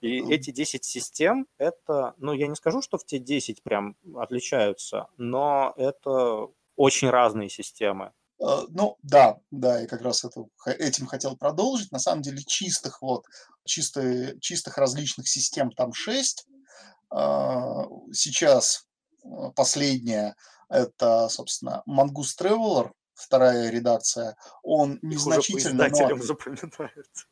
И эти 10 систем, это, ну, я не скажу, что в те 10 прям отличаются, но это очень разные системы. Э, ну, да, да, я как раз это, этим хотел продолжить. На самом деле чистых вот, чисто, чистых различных систем там 6. А, сейчас э, последняя, это, собственно, Mongoose Traveler, вторая редакция. Он незначительно, но... запоминается.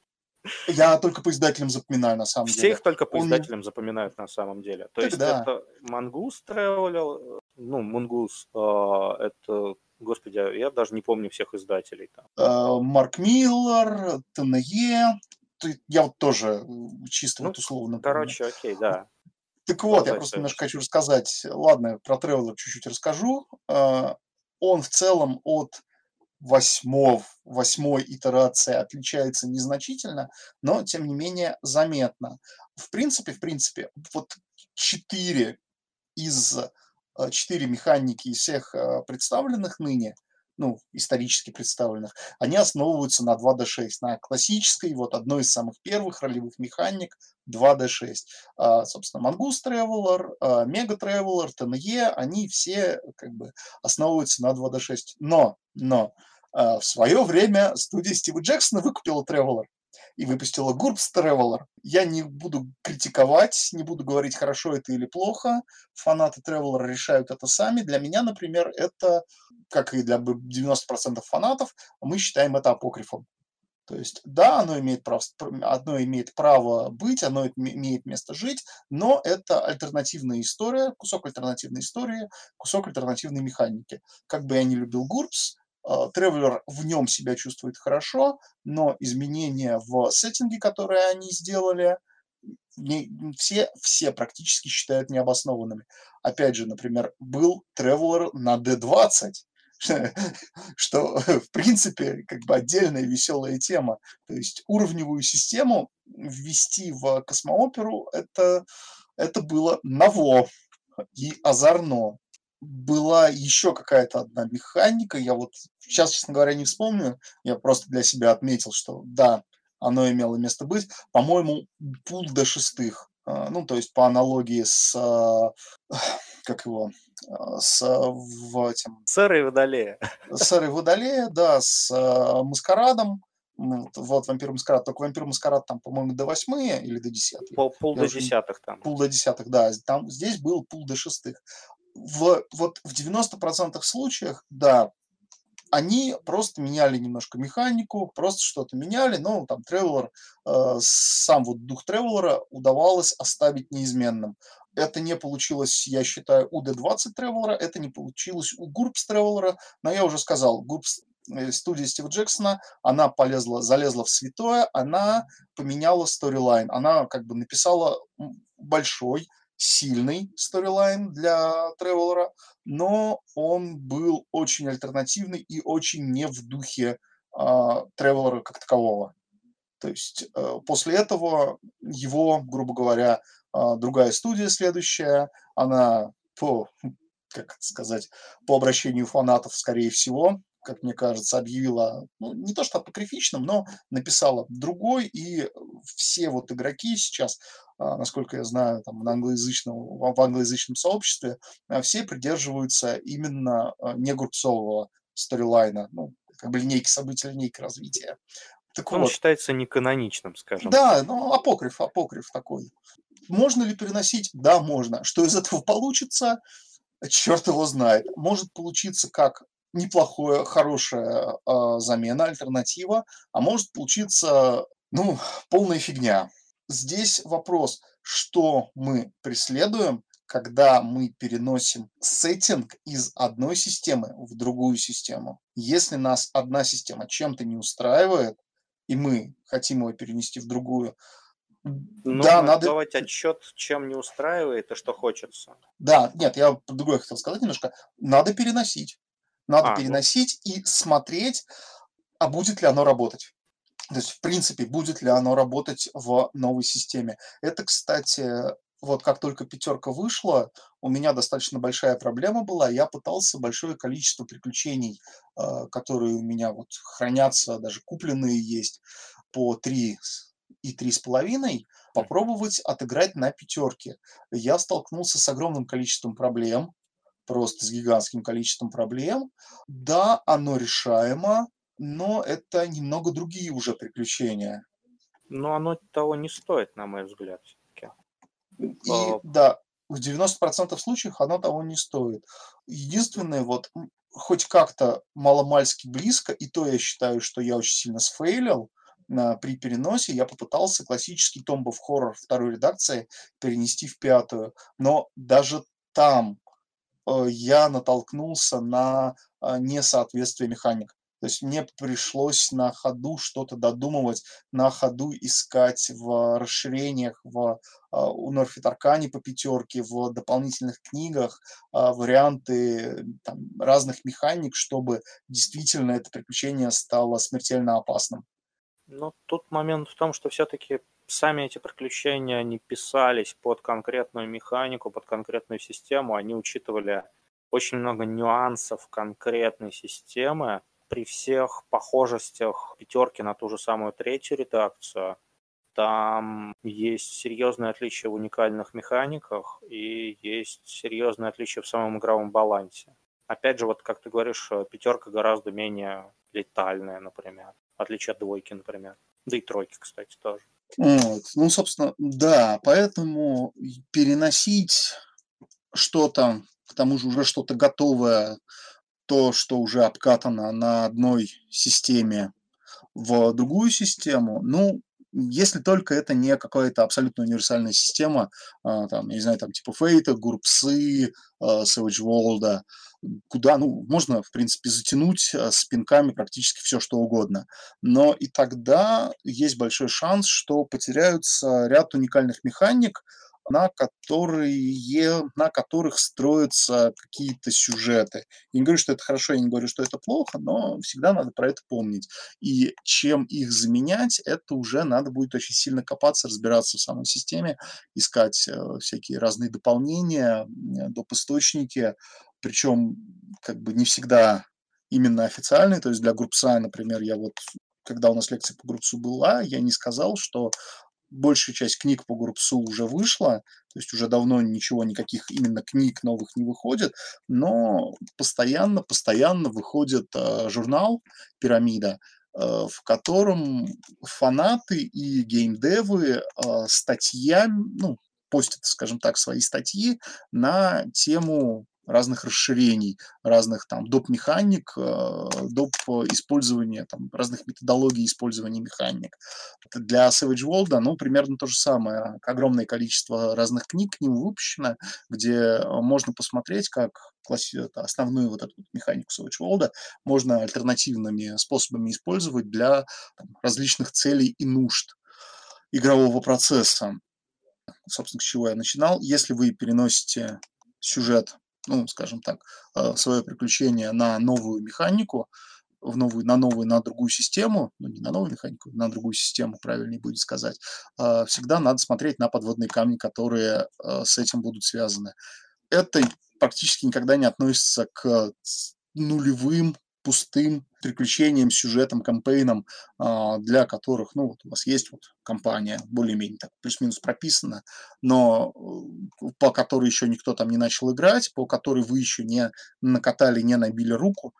Я только по издателям запоминаю, на самом Все деле. их только по издателям Он... запоминают, на самом деле. То есть да. это Mongoose Traveler, ну, Mongoose, э, это Господи, а я даже не помню всех издателей там. Э, Марк Миллер, ТНЕ, я вот тоже чисто ну, вот условно. Короче, помню. окей, да. Так вот, я просто немножко хочу рассказать. Ладно, про Traveler чуть-чуть расскажу. Э, он в целом от восьмого, восьмой итерации отличается незначительно, но тем не менее заметно. В принципе, в принципе, вот четыре из Э, четыре механики из всех э, представленных ныне, ну, исторически представленных, они основываются на 2D6, на классической, вот одной из самых первых ролевых механик 2D6. А, собственно, Mongoose Traveler, а, Mega Traveler, TNE, они все как бы основываются на 2D6. Но, но, а, в свое время студия Стива Джексона выкупила Traveler и выпустила GURPS Traveler. Я не буду критиковать, не буду говорить, хорошо это или плохо. Фанаты Traveler решают это сами. Для меня, например, это, как и для 90% фанатов, мы считаем это апокрифом. То есть, да, оно имеет, право, оно имеет право быть, оно имеет место жить, но это альтернативная история, кусок альтернативной истории, кусок альтернативной механики. Как бы я не любил GURPS, Тревелер в нем себя чувствует хорошо, но изменения в сеттинге, которые они сделали, не, все, все практически считают необоснованными. Опять же, например, был Traveler на D20, что, в принципе, как бы отдельная веселая тема. То есть уровневую систему ввести в космооперу это, это было ново и озорно была еще какая-то одна механика, я вот сейчас, честно говоря, не вспомню, я просто для себя отметил, что да, оно имело место быть. По-моему, пул до шестых, а, ну, то есть по аналогии с, а, как его, а, с в этим... Сэрой Водолея. Сэрой Водолея, да, с Маскарадом, вот вампир маскарад, только вампир маскарад там, по-моему, до восьмые или до десятых. Пол, пул до десятых там. Пул до десятых, да. Там, здесь был пул до шестых в, вот в 90% случаях, да, они просто меняли немножко механику, просто что-то меняли, но там Тревелер, э, сам вот дух Тревелера удавалось оставить неизменным. Это не получилось, я считаю, у D20 Traveller а, это не получилось у GURPS Traveller а, но я уже сказал, GURPS э, студия Стива Джексона, она полезла, залезла в святое, она поменяла storyline, она как бы написала большой, сильный storyline для Traveller а, но он был очень альтернативный и очень не в духе а, Traveller а как такового. То есть э, после этого его, грубо говоря, э, другая студия следующая, она по, как сказать, по обращению фанатов, скорее всего, как мне кажется, объявила, ну, не то что апокрифичным, но написала другой, и все вот игроки сейчас, а, насколько я знаю, там, на англоязычном, в англоязычном сообществе, а, все придерживаются именно а, негурцового сторилайна, ну, как бы линейки событий, линейки развития. Так Он вот. считается неканоничным, скажем. Да, ну, апокриф, апокриф такой. Можно ли переносить? Да, можно. Что из этого получится? Черт его знает. Может получиться как неплохое, хорошая э, замена, альтернатива, а может получиться, ну, полная фигня. Здесь вопрос, что мы преследуем, когда мы переносим сеттинг из одной системы в другую систему. Если нас одна система чем-то не устраивает, и мы хотим его перенести в другую, ну, да, надо давать отчет, чем не устраивает и что хочется. Да, нет, я другое хотел сказать немножко. Надо переносить. Надо а, ну. переносить ну... и смотреть, а будет ли оно работать. То есть, в принципе, будет ли оно работать в новой системе. Это, кстати, вот как только пятерка вышла, у меня достаточно большая проблема была. Я пытался большое количество приключений, э, которые у меня вот хранятся, даже купленные есть, по 3 и 3,5, попробовать отыграть на пятерке. Я столкнулся с огромным количеством проблем, просто с гигантским количеством проблем. Да, оно решаемо, но это немного другие уже приключения. Но оно того не стоит, на мой взгляд, все-таки. И да, в 90% случаев оно того не стоит. Единственное, вот хоть как-то маломальски близко, и то я считаю, что я очень сильно сфейлил, на, при переносе я попытался классический Tomb of Horror второй редакции перенести в пятую, но даже там э, я натолкнулся на э, несоответствие механик. То есть мне пришлось на ходу что-то додумывать, на ходу искать в расширениях, в а, у Норфит Аркани по пятерке, в дополнительных книгах а, варианты там, разных механик, чтобы действительно это приключение стало смертельно опасным. Ну, тут момент в том, что все-таки сами эти приключения не писались под конкретную механику, под конкретную систему, они учитывали очень много нюансов конкретной системы, при всех похожестях пятерки на ту же самую третью редакцию, там есть серьезные отличия в уникальных механиках и есть серьезные отличия в самом игровом балансе. Опять же, вот как ты говоришь, пятерка гораздо менее летальная, например, в отличие от двойки, например. Да и тройки, кстати, тоже. Вот. Ну, собственно, да, поэтому переносить что-то, к тому же уже что-то готовое то, что уже обкатано на одной системе в другую систему, ну, если только это не какая-то абсолютно универсальная система, а, там, я не знаю, там типа Фейта, Гурпсы, Savage World, куда, ну, можно, в принципе, затянуть а, с пинками практически все, что угодно. Но и тогда есть большой шанс, что потеряются ряд уникальных механик, на которые, на которых строятся какие-то сюжеты. Я не говорю, что это хорошо, я не говорю, что это плохо, но всегда надо про это помнить. И чем их заменять, это уже надо будет очень сильно копаться, разбираться в самой системе, искать э, всякие разные дополнения, доп. источники, причем как бы не всегда именно официальные, то есть для группса, например, я вот когда у нас лекция по группсу была, я не сказал, что большая часть книг по Гурпсу уже вышла, то есть уже давно ничего, никаких именно книг новых не выходит, но постоянно, постоянно выходит э, журнал «Пирамида», э, в котором фанаты и геймдевы э, статьями, ну, постят, скажем так, свои статьи на тему разных расширений, разных там доп. механик, э, доп. использования, там, разных методологий использования механик. Для Savage World, ну, примерно то же самое. Огромное количество разных книг к нему выпущено, где можно посмотреть, как основную вот эту механику Savage World можно альтернативными способами использовать для там, различных целей и нужд игрового процесса. Собственно, с чего я начинал. Если вы переносите сюжет ну, скажем так, э, свое приключение на новую механику, в новую, на новую, на другую систему, ну не на новую механику, на другую систему, правильнее будет сказать, а, всегда надо смотреть на подводные камни, которые э, с этим будут связаны. Это практически никогда не относится к нулевым пустым приключениям, сюжетам, кампейнам, а, для которых, ну, вот у вас есть вот компания, более-менее так плюс-минус прописана, но э, по которой еще никто там не начал играть, по которой вы еще не накатали, не набили руку,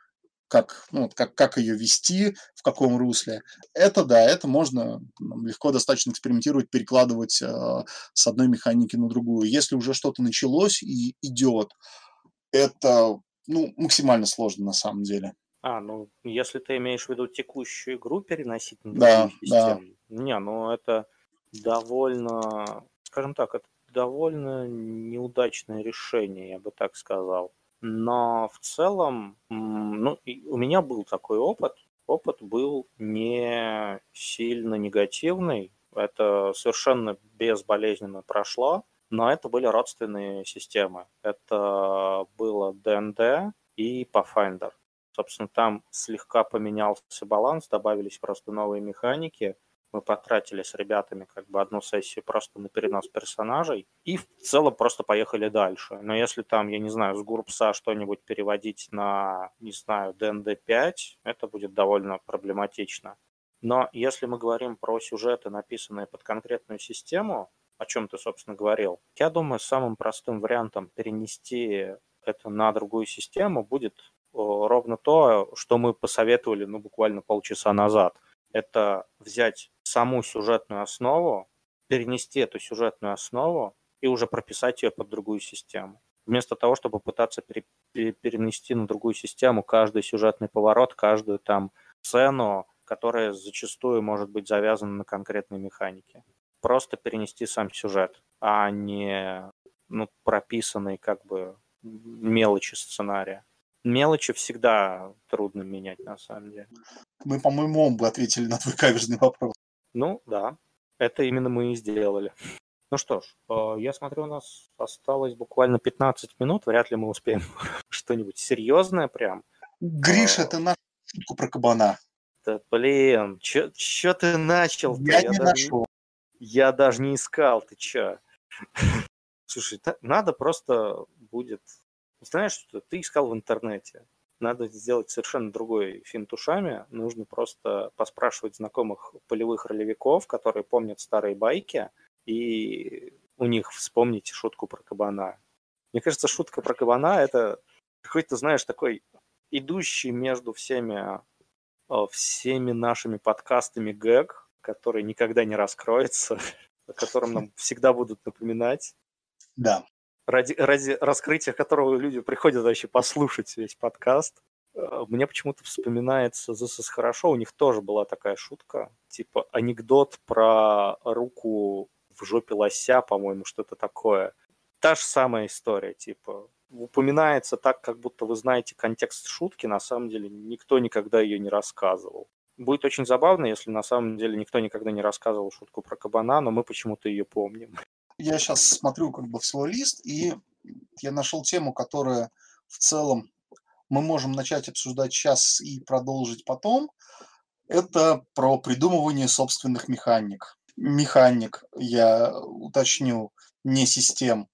как, ну, как, как ее вести, в каком русле. Это да, это можно легко достаточно экспериментировать, перекладывать э, с одной механики на другую. Если уже что-то началось и идет, это ну, максимально сложно на самом деле. А, ну, если ты имеешь в виду текущую игру переносить на да, систему. Да. Не, ну это довольно, скажем так, это довольно неудачное решение, я бы так сказал. Но в целом, ну, у меня был такой опыт. Опыт был не сильно негативный. Это совершенно безболезненно прошло. Но это были родственные системы. Это было ДНД и Pathfinder. Собственно, там слегка поменялся баланс, добавились просто новые механики. Мы потратили с ребятами как бы одну сессию просто на перенос персонажей и в целом просто поехали дальше. Но если там, я не знаю, с Гурпса что-нибудь переводить на, не знаю, ДНД-5, это будет довольно проблематично. Но если мы говорим про сюжеты, написанные под конкретную систему, о чем ты, собственно, говорил, я думаю, самым простым вариантом перенести это на другую систему, будет ровно то, что мы посоветовали, ну, буквально полчаса назад. Это взять саму сюжетную основу, перенести эту сюжетную основу и уже прописать ее под другую систему. Вместо того, чтобы пытаться пере, перенести на другую систему каждый сюжетный поворот, каждую там сцену, которая зачастую может быть завязана на конкретной механике. Просто перенести сам сюжет, а не ну, прописанный как бы мелочи сценария. Мелочи всегда трудно менять, на самом деле. Мы, по-моему, оба ответили на твой каверзный вопрос. Ну, да. Это именно мы и сделали. Ну что ж, э, я смотрю, у нас осталось буквально 15 минут. Вряд ли мы успеем что-нибудь серьезное прям. Гриша, а... ты на шутку про кабана. Да блин, что ты начал? Я, я не даже... нашел. Я даже не искал, ты чё? Слушай, надо просто будет... Знаешь, что ты искал в интернете. Надо сделать совершенно другой финт ушами. Нужно просто поспрашивать знакомых полевых ролевиков, которые помнят старые байки, и у них вспомнить шутку про кабана. Мне кажется, шутка про кабана – это какой-то, знаешь, такой идущий между всеми, э, всеми нашими подкастами гэг, который никогда не раскроется, о котором нам всегда будут напоминать. Да. Ради, ради раскрытия которого люди приходят вообще послушать весь подкаст. Э, мне почему-то вспоминается This is хорошо, у них тоже была такая шутка, типа анекдот про руку в жопе лося, по-моему, что-то такое. Та же самая история, типа, упоминается так, как будто вы знаете контекст шутки, на самом деле никто никогда ее не рассказывал. Будет очень забавно, если на самом деле никто никогда не рассказывал шутку про кабана, но мы почему-то ее помним. Я сейчас смотрю как бы в свой лист, и я нашел тему, которая в целом мы можем начать обсуждать сейчас и продолжить потом. Это про придумывание собственных механик механик, я уточню, не систем.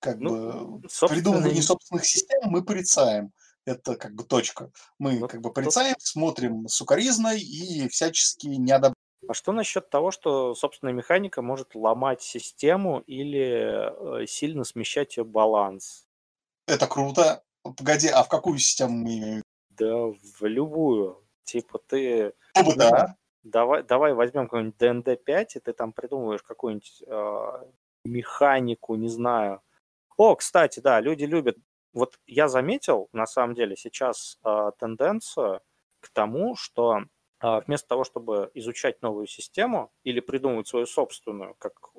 Как ну, бы собственный... придумывание собственных систем мы порицаем. Это как бы точка. Мы вот как бы порицаем, тут... смотрим сукоризной и всячески не одобряем. А что насчет того, что собственная механика может ломать систему или э, сильно смещать ее баланс? Это круто. Погоди, а в какую систему мы имеем? Да, в любую. Типа ты... Ну, да. Давай, давай возьмем какой-нибудь DND5, и ты там придумываешь какую-нибудь э, механику, не знаю. О, кстати, да, люди любят. Вот я заметил, на самом деле, сейчас э, тенденцию к тому, что вместо того, чтобы изучать новую систему или придумывать свою собственную, как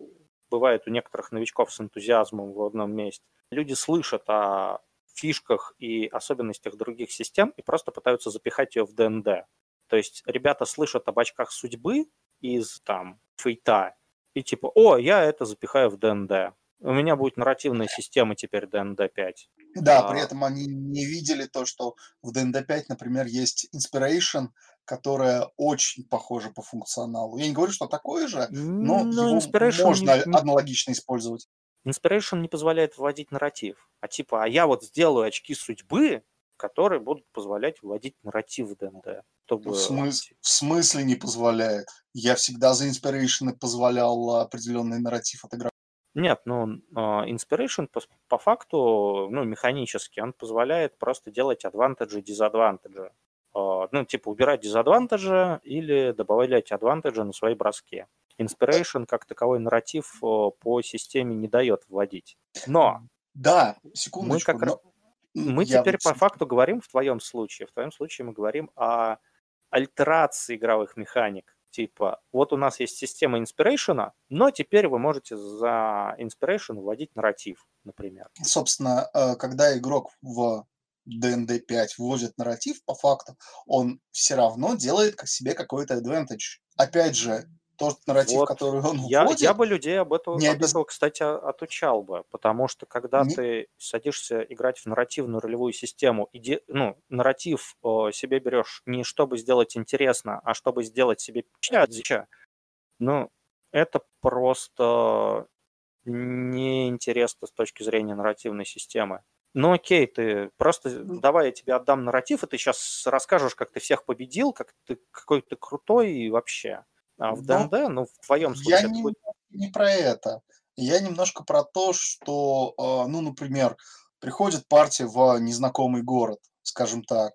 бывает у некоторых новичков с энтузиазмом в одном месте, люди слышат о фишках и особенностях других систем и просто пытаются запихать ее в ДНД. То есть ребята слышат об очках судьбы из там фейта и типа, о, я это запихаю в ДНД. У меня будет нарративная система теперь DND5. Да, а... при этом они не видели то, что в DND5, например, есть Inspiration, которая очень похожа по функционалу. Я не говорю, что такое же, но, но его Inspiration можно не... аналогично использовать. Inspiration не позволяет вводить нарратив. А типа, а я вот сделаю очки судьбы, которые будут позволять вводить нарратив в ДНД. Чтобы... В, смыс... в смысле не позволяет? Я всегда за Inspiration позволял определенный нарратив отыграть. Нет, ну, а, Inspiration по, по факту, ну, механически, он позволяет просто делать адвантажи и дизадвантажи. А, ну, типа, убирать дизадвантажи или добавлять адвантажи на свои броски. Inspiration как таковой нарратив по системе не дает вводить. Но да, секундочку. Мы как, но... Мы я теперь по факту говорим в твоем случае. В твоем случае мы говорим о альтерации игровых механик. Типа, вот у нас есть система Inspiration, но теперь вы можете за Inspiration вводить нарратив, например. Собственно, э, когда игрок в D&D 5 вводит нарратив, по факту, он все равно делает себе какой-то advantage. Опять же, тот нарратив, вот. который он я, вводит... Я бы людей об этом, не обез... этого, кстати, отучал бы, потому что когда не... ты садишься играть в нарративную ролевую систему, иди, ну, нарратив о, себе берешь не чтобы сделать интересно, а чтобы сделать себе печать, ну, это просто неинтересно с точки зрения нарративной системы. Ну окей, ты просто давай я тебе отдам нарратив, и ты сейчас расскажешь, как ты всех победил, как ты какой ты крутой и вообще. А в ДНД, ну, ну в твоем случае... Я не, не про это. Я немножко про то, что, а, ну, например, приходит партия в незнакомый город, скажем так,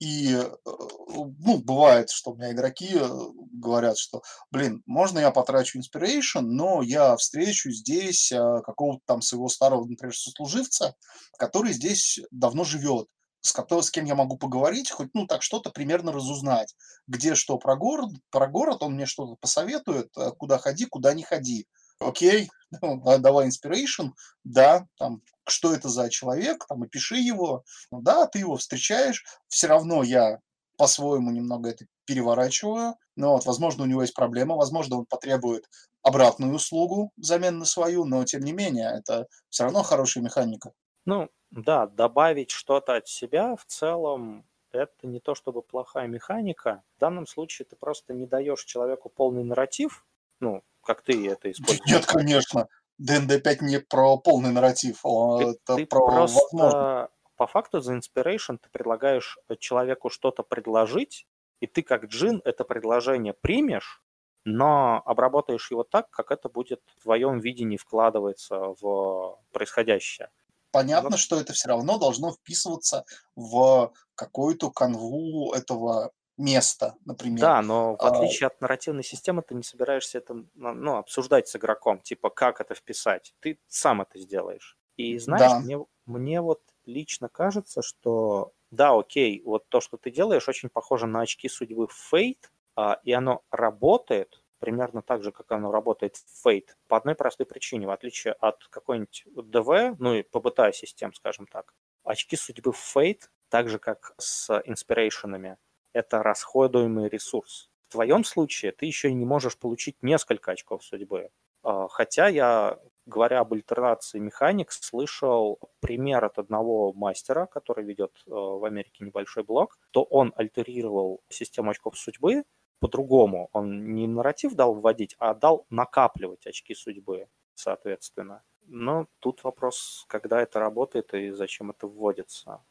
и, э, ну, бывает, что у меня игроки э, говорят, что, блин, можно я потрачу inspiration, но я встречу здесь э, какого-то там своего старого, например, сослуживца, который здесь давно живет, с, которым, с кем я могу поговорить, хоть, ну, так что-то примерно разузнать, где что про город, про город, он мне что-то посоветует, куда ходи, куда не ходи. Окей, ну, давай inspiration, да, там что это за человек, там, опиши его. Ну, да, ты его встречаешь, все равно я по-своему немного это переворачиваю. Но вот, возможно, у него есть проблема, возможно, он потребует обратную услугу взамен на свою, но тем не менее, это все равно хорошая механика. Ну, да, добавить что-то от себя в целом это не то чтобы плохая механика. В данном случае ты просто не даешь человеку полный нарратив, ну, как ты это используешь. Нет, конечно. ДНД-5 не про полный нарратив, а Ты, это ты про возможность. просто по факту за inspiration ты предлагаешь человеку что-то предложить, и ты как джин это предложение примешь, но обработаешь его так, как это будет в твоем видении вкладывается в происходящее. Понятно, Ну, что это все равно должно вписываться в какую-то канву этого места, например. Да, но в А, отличие от нарративной системы ты не собираешься это ну, ну, обсуждать с игроком, типа как это вписать. Ты сам это сделаешь. И знаешь, Да, мне, мне вот лично кажется, что да, окей, вот то, что ты делаешь, очень похоже на очки судьбы в Fate, а, и оно работает примерно так же, как оно работает в Fate, по одной простой причине, в отличие от какой-нибудь ДВ, ну и ПБТА систем, скажем так. Очки судьбы в Fate, так же как с инспирейшенами, это расходуемый ресурс. В твоем случае ты еще не можешь получить несколько очков судьбы. А, Хотя я, говоря об альтернации механик, слышал пример от одного мастера, который ведет э, в Америке небольшой блог, то он альтерировал систему очков судьбы по-другому. Он не нарратив дал вводить, а дал накапливать очки судьбы, соответственно. Но тут вопрос, когда это работает и зачем это вводится.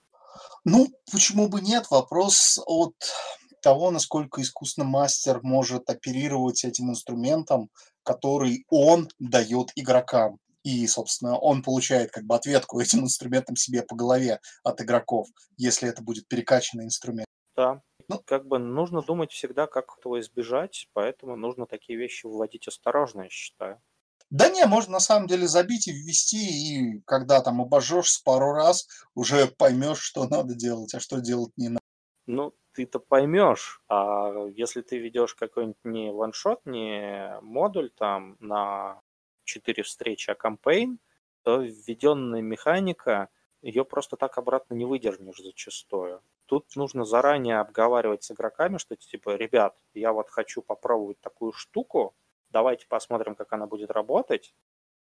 Ну, почему бы нет? Вопрос от того, насколько искусно мастер может оперировать этим инструментом, который он дает игрокам. И, собственно, он получает как бы ответку этим инструментом себе по голове от игроков, если это будет перекачанный инструмент. Да, Ну, как бы нужно думать всегда, как этого избежать, поэтому нужно такие вещи вводить осторожно, я считаю. да не, можно на самом деле забить и ввести, и когда там обожжешься пару раз, уже поймешь, что надо делать, а что делать не надо. Ну, ты-то поймешь, а если ты ведешь какой-нибудь не ваншот, не модуль там на 4 встречи, а кампейн, то введенная механика, ее просто так обратно не выдернешь зачастую. Тут нужно заранее обговаривать с игроками, что типа, ребят, я вот хочу попробовать такую штуку, давайте посмотрим, как она будет работать.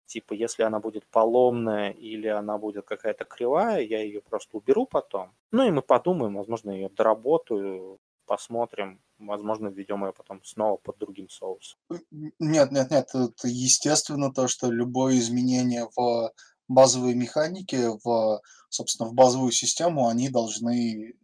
Типа, если она будет поломная или она будет какая-то кривая, я ее просто уберу потом. Ну и мы подумаем, возможно, ее доработаю, посмотрим, возможно, введем ее потом снова под другим соусом. Нет, нет, нет, это естественно то, что любое изменение в базовой механике, в, собственно, в базовую систему, они должны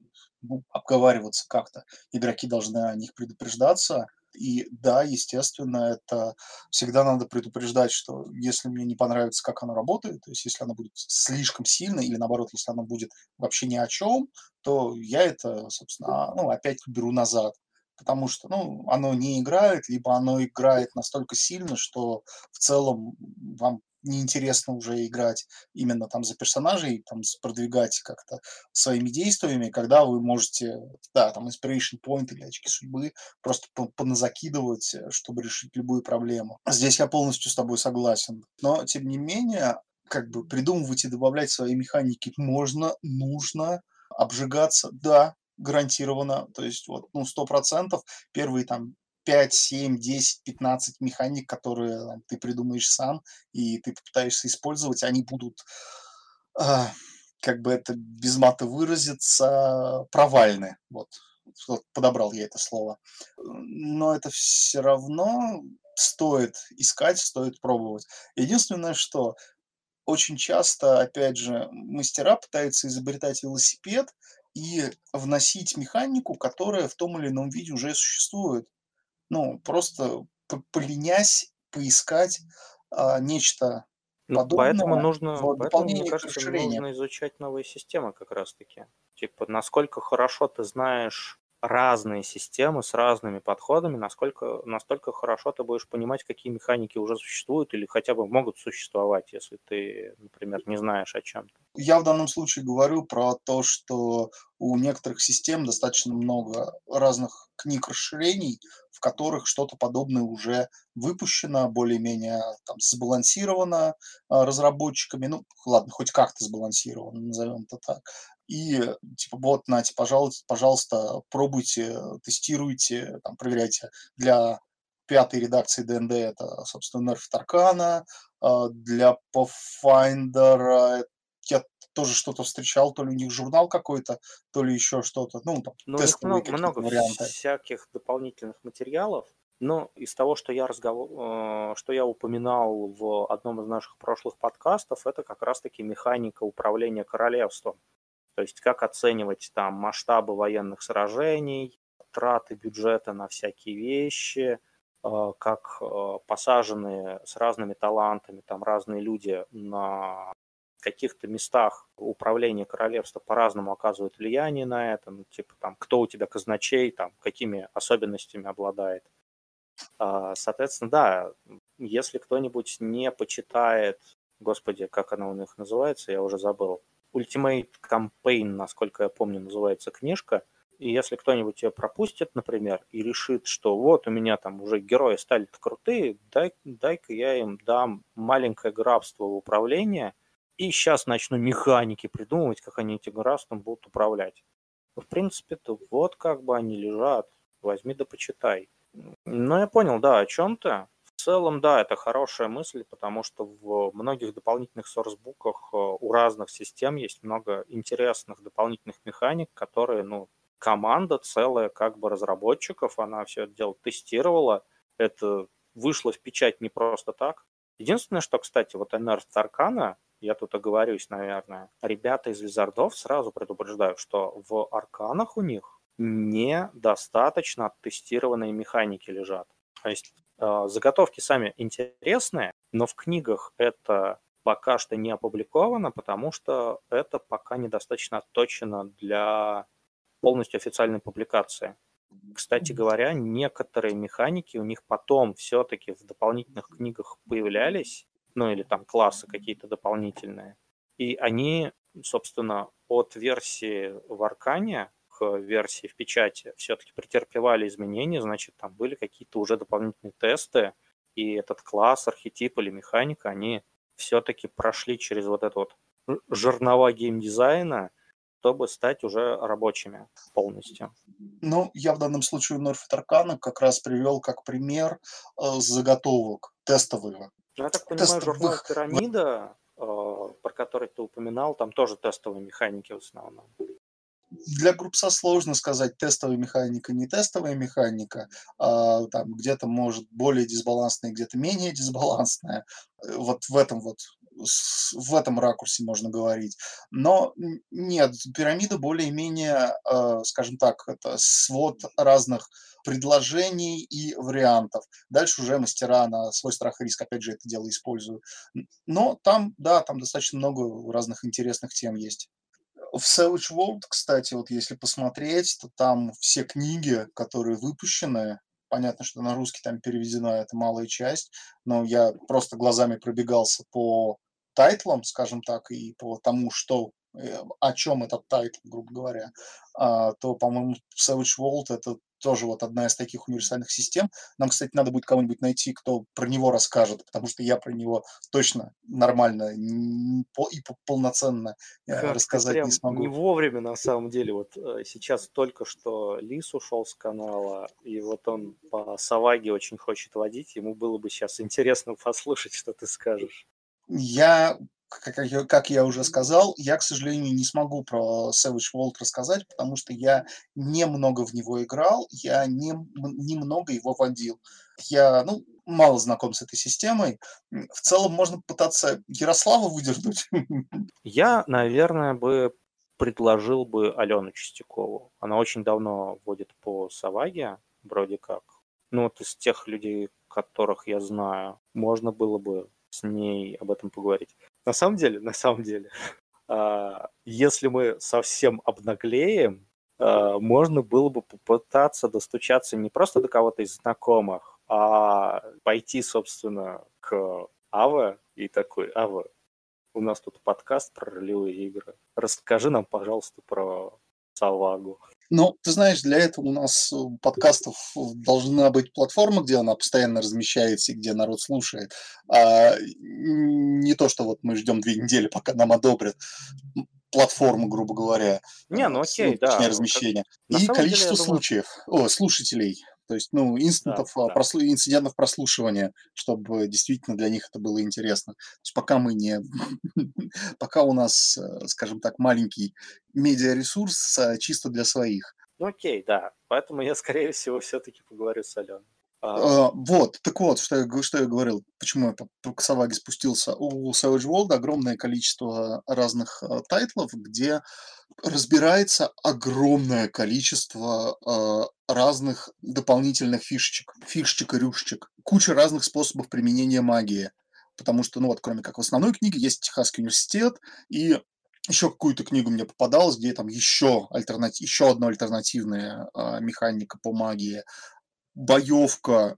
обговариваться как-то. Игроки должны о них предупреждаться. И да, естественно, это всегда надо предупреждать, что если мне не понравится, как оно работает, то есть если оно будет слишком сильно, или наоборот, если оно будет вообще ни о чем, то я это, собственно, ну, опять беру назад потому что, ну, оно не играет, либо оно играет настолько сильно, что в целом вам неинтересно уже играть именно там за персонажей, там продвигать как-то своими действиями, когда вы можете, да, там inspiration point или очки судьбы просто по- поназакидывать, э, чтобы решить любую проблему. Здесь я полностью с тобой согласен. Но, тем не менее, как бы придумывать и добавлять свои механики можно, нужно, обжигаться, да, гарантированно, то есть вот, ну, сто процентов первые там 5, 7, 10, 15 механик, которые там, ты придумаешь сам, и ты попытаешься использовать, они будут, а, как бы это без мата выразиться, провальны. Вот, вот подобрал я это слово. Но это все равно стоит искать, стоит пробовать. Единственное, что очень часто, опять же, мастера пытаются изобретать велосипед и вносить механику, которая в том или ином виде уже существует. Ну, просто п- поленясь поискать а, нечто Ну, поэтому нужно, поэтому, мне кажется, нужно изучать новые системы как раз-таки. Типа, насколько хорошо ты знаешь разные системы с разными подходами, насколько, настолько хорошо ты будешь понимать, какие механики уже существуют или хотя бы могут существовать, если ты, например, не знаешь о чем-то. Я в данном случае говорю про то, что у некоторых систем достаточно много разных книг расширений, в которых что-то подобное уже выпущено, более-менее там сбалансировано а, разработчиками, ну, ладно, хоть как-то сбалансировано, назовем это так. И типа вот, нате, пожалуйста, пожалуйста, пробуйте, тестируйте, там, проверяйте. Для пятой редакции ДНД это, собственно, Nerf Таркана, для Pathfinder тоже что-то встречал, то ли у них журнал какой-то, то ли еще что-то. Ну, там, ну, тестовые много, много варианты. всяких дополнительных материалов. Но из того, что я, разговор... Э, что я упоминал в одном из наших прошлых подкастов, это как раз-таки механика управления королевством. То есть как оценивать там масштабы военных сражений, траты бюджета на всякие вещи, э, как э, посаженные с разными талантами там разные люди на каких-то местах управления королевства по-разному оказывают влияние на это, ну, типа там, кто у тебя казначей, там, какими особенностями обладает. А, соответственно, да, если кто-нибудь не почитает, господи, как она у них называется, я уже забыл, Ultimate Campaign, насколько я помню, называется книжка, и если кто-нибудь ее пропустит, например, и решит, что вот у меня там уже герои стали крутые, дай, дай-ка я им дам маленькое графство в управление – и сейчас начну механики придумывать, как они этим растом будут управлять. В принципе-то вот как бы они лежат. Возьми да почитай. Ну, я понял, да, о чем то В целом, да, это хорошая мысль, потому что в многих дополнительных сорсбуках э, у разных систем есть много интересных дополнительных механик, которые, ну, команда целая как бы разработчиков, она все это дело тестировала, это вышло в печать не просто так. Единственное, что, кстати, вот NR Таркана, я тут оговорюсь, наверное, ребята из Визардов сразу предупреждают, что в арканах у них недостаточно оттестированные механики лежат. То есть э, заготовки сами интересные, но в книгах это пока что не опубликовано, потому что это пока недостаточно отточено для полностью официальной публикации. Кстати говоря, некоторые механики у них потом все-таки в дополнительных книгах появлялись, ну или там классы какие-то дополнительные. И они, собственно, от версии в Аркане к версии в печати все-таки претерпевали изменения, значит, там были какие-то уже дополнительные тесты, и этот класс, архетип или механика, они все-таки прошли через вот это вот жернова геймдизайна, чтобы стать уже рабочими полностью. Ну, я в данном случае Норфит Аркана как раз привел как пример э, заготовок тестовых ну, я так понимаю, журнал «Пирамида», э, про который ты упоминал, там тоже тестовые механики в основном. Для группса сложно сказать, тестовая механика, не тестовая механика. А, там где-то может более дисбалансная, где-то менее дисбалансная. Э, вот в этом вот в этом ракурсе можно говорить. Но нет, пирамида более-менее, э, скажем так, это свод разных предложений и вариантов. Дальше уже мастера на свой страх и риск, опять же, это дело используют. Но там, да, там достаточно много разных интересных тем есть. В Savage World, кстати, вот если посмотреть, то там все книги, которые выпущены, понятно, что на русский там переведена эта малая часть, но я просто глазами пробегался по title ам, скажем так, и по тому, что э, о чем этот title, грубо говоря, а, то, по-моему, Savage World это тоже вот одна из таких универсальных систем. Нам, кстати, надо будет кого-нибудь найти, кто про него расскажет, потому что я про него точно нормально и полноценно э, как рассказать не смогу. Не вовремя, на самом деле. Вот э, сейчас только что Лис ушел с канала, и вот он по Саваге очень хочет водить. Ему было бы сейчас интересно послушать, что ты скажешь. Я, как я, как я уже сказал, я, к сожалению, не смогу про Savage World рассказать, потому что я немного в него играл, я не, немного его водил. Я, ну, мало знаком с этой системой. В целом можно пытаться Ярослава выдернуть. Я, наверное, бы предложил бы Алену Чистякову. Она очень давно водит по Саваге, вроде как. Ну, вот из тех людей, которых я знаю, можно было бы с ней об этом поговорить. На самом деле, на самом деле, а, если мы совсем обнаглеем, а, можно было бы попытаться достучаться не просто до кого-то из знакомых, а пойти, собственно, к Ава и такой, Ава, у нас тут подкаст про ролевые игры. Расскажи нам, пожалуйста, про Салагу. Ну, ты знаешь, для этого у нас у подкастов должна быть платформа, где она постоянно размещается и где народ слушает. А не то, что вот мы ждем две недели, пока нам одобрят платформу, грубо говоря. Не, ну окей, да. размещение. Как... И количество деле, случаев, думаю... о, слушателей то есть, ну, инстантов, да, да. Прослу... инцидентов прослушивания, чтобы действительно для них это было интересно. То есть пока мы не... пока у нас, э, скажем так, маленький медиаресурс а, чисто для своих. Ну, окей, да. Поэтому я, скорее всего, все-таки поговорю с Аленой. А... А, вот, так вот, что я, что я говорил, почему я по, Косоваге спустился. У Savage World огромное количество разных а, тайтлов, где разбирается огромное количество э, разных дополнительных фишечек, фишечек и рюшечек, куча разных способов применения магии. Потому что, ну вот, кроме как в основной книге, есть Техасский университет, и еще какую-то книгу мне попадалась, где там еще, альтернатив, еще одна альтернативная э, механика по магии, боевка,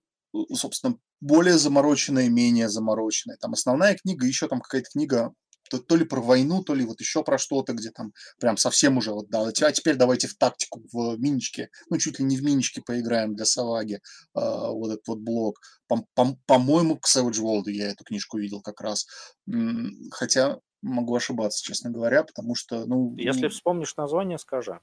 собственно, более замороченная, менее замороченная. Там основная книга, еще там какая-то книга то, то ли про войну, то ли вот еще про что-то, где там прям совсем уже вот, да, а теперь давайте в тактику, в миничке, ну, чуть ли не в миничке поиграем для Саваги, э, вот этот вот блок. По-моему, к Savage World я эту книжку видел как раз. Хотя могу ошибаться, честно говоря, потому что, ну... Если вспомнишь название, скажи.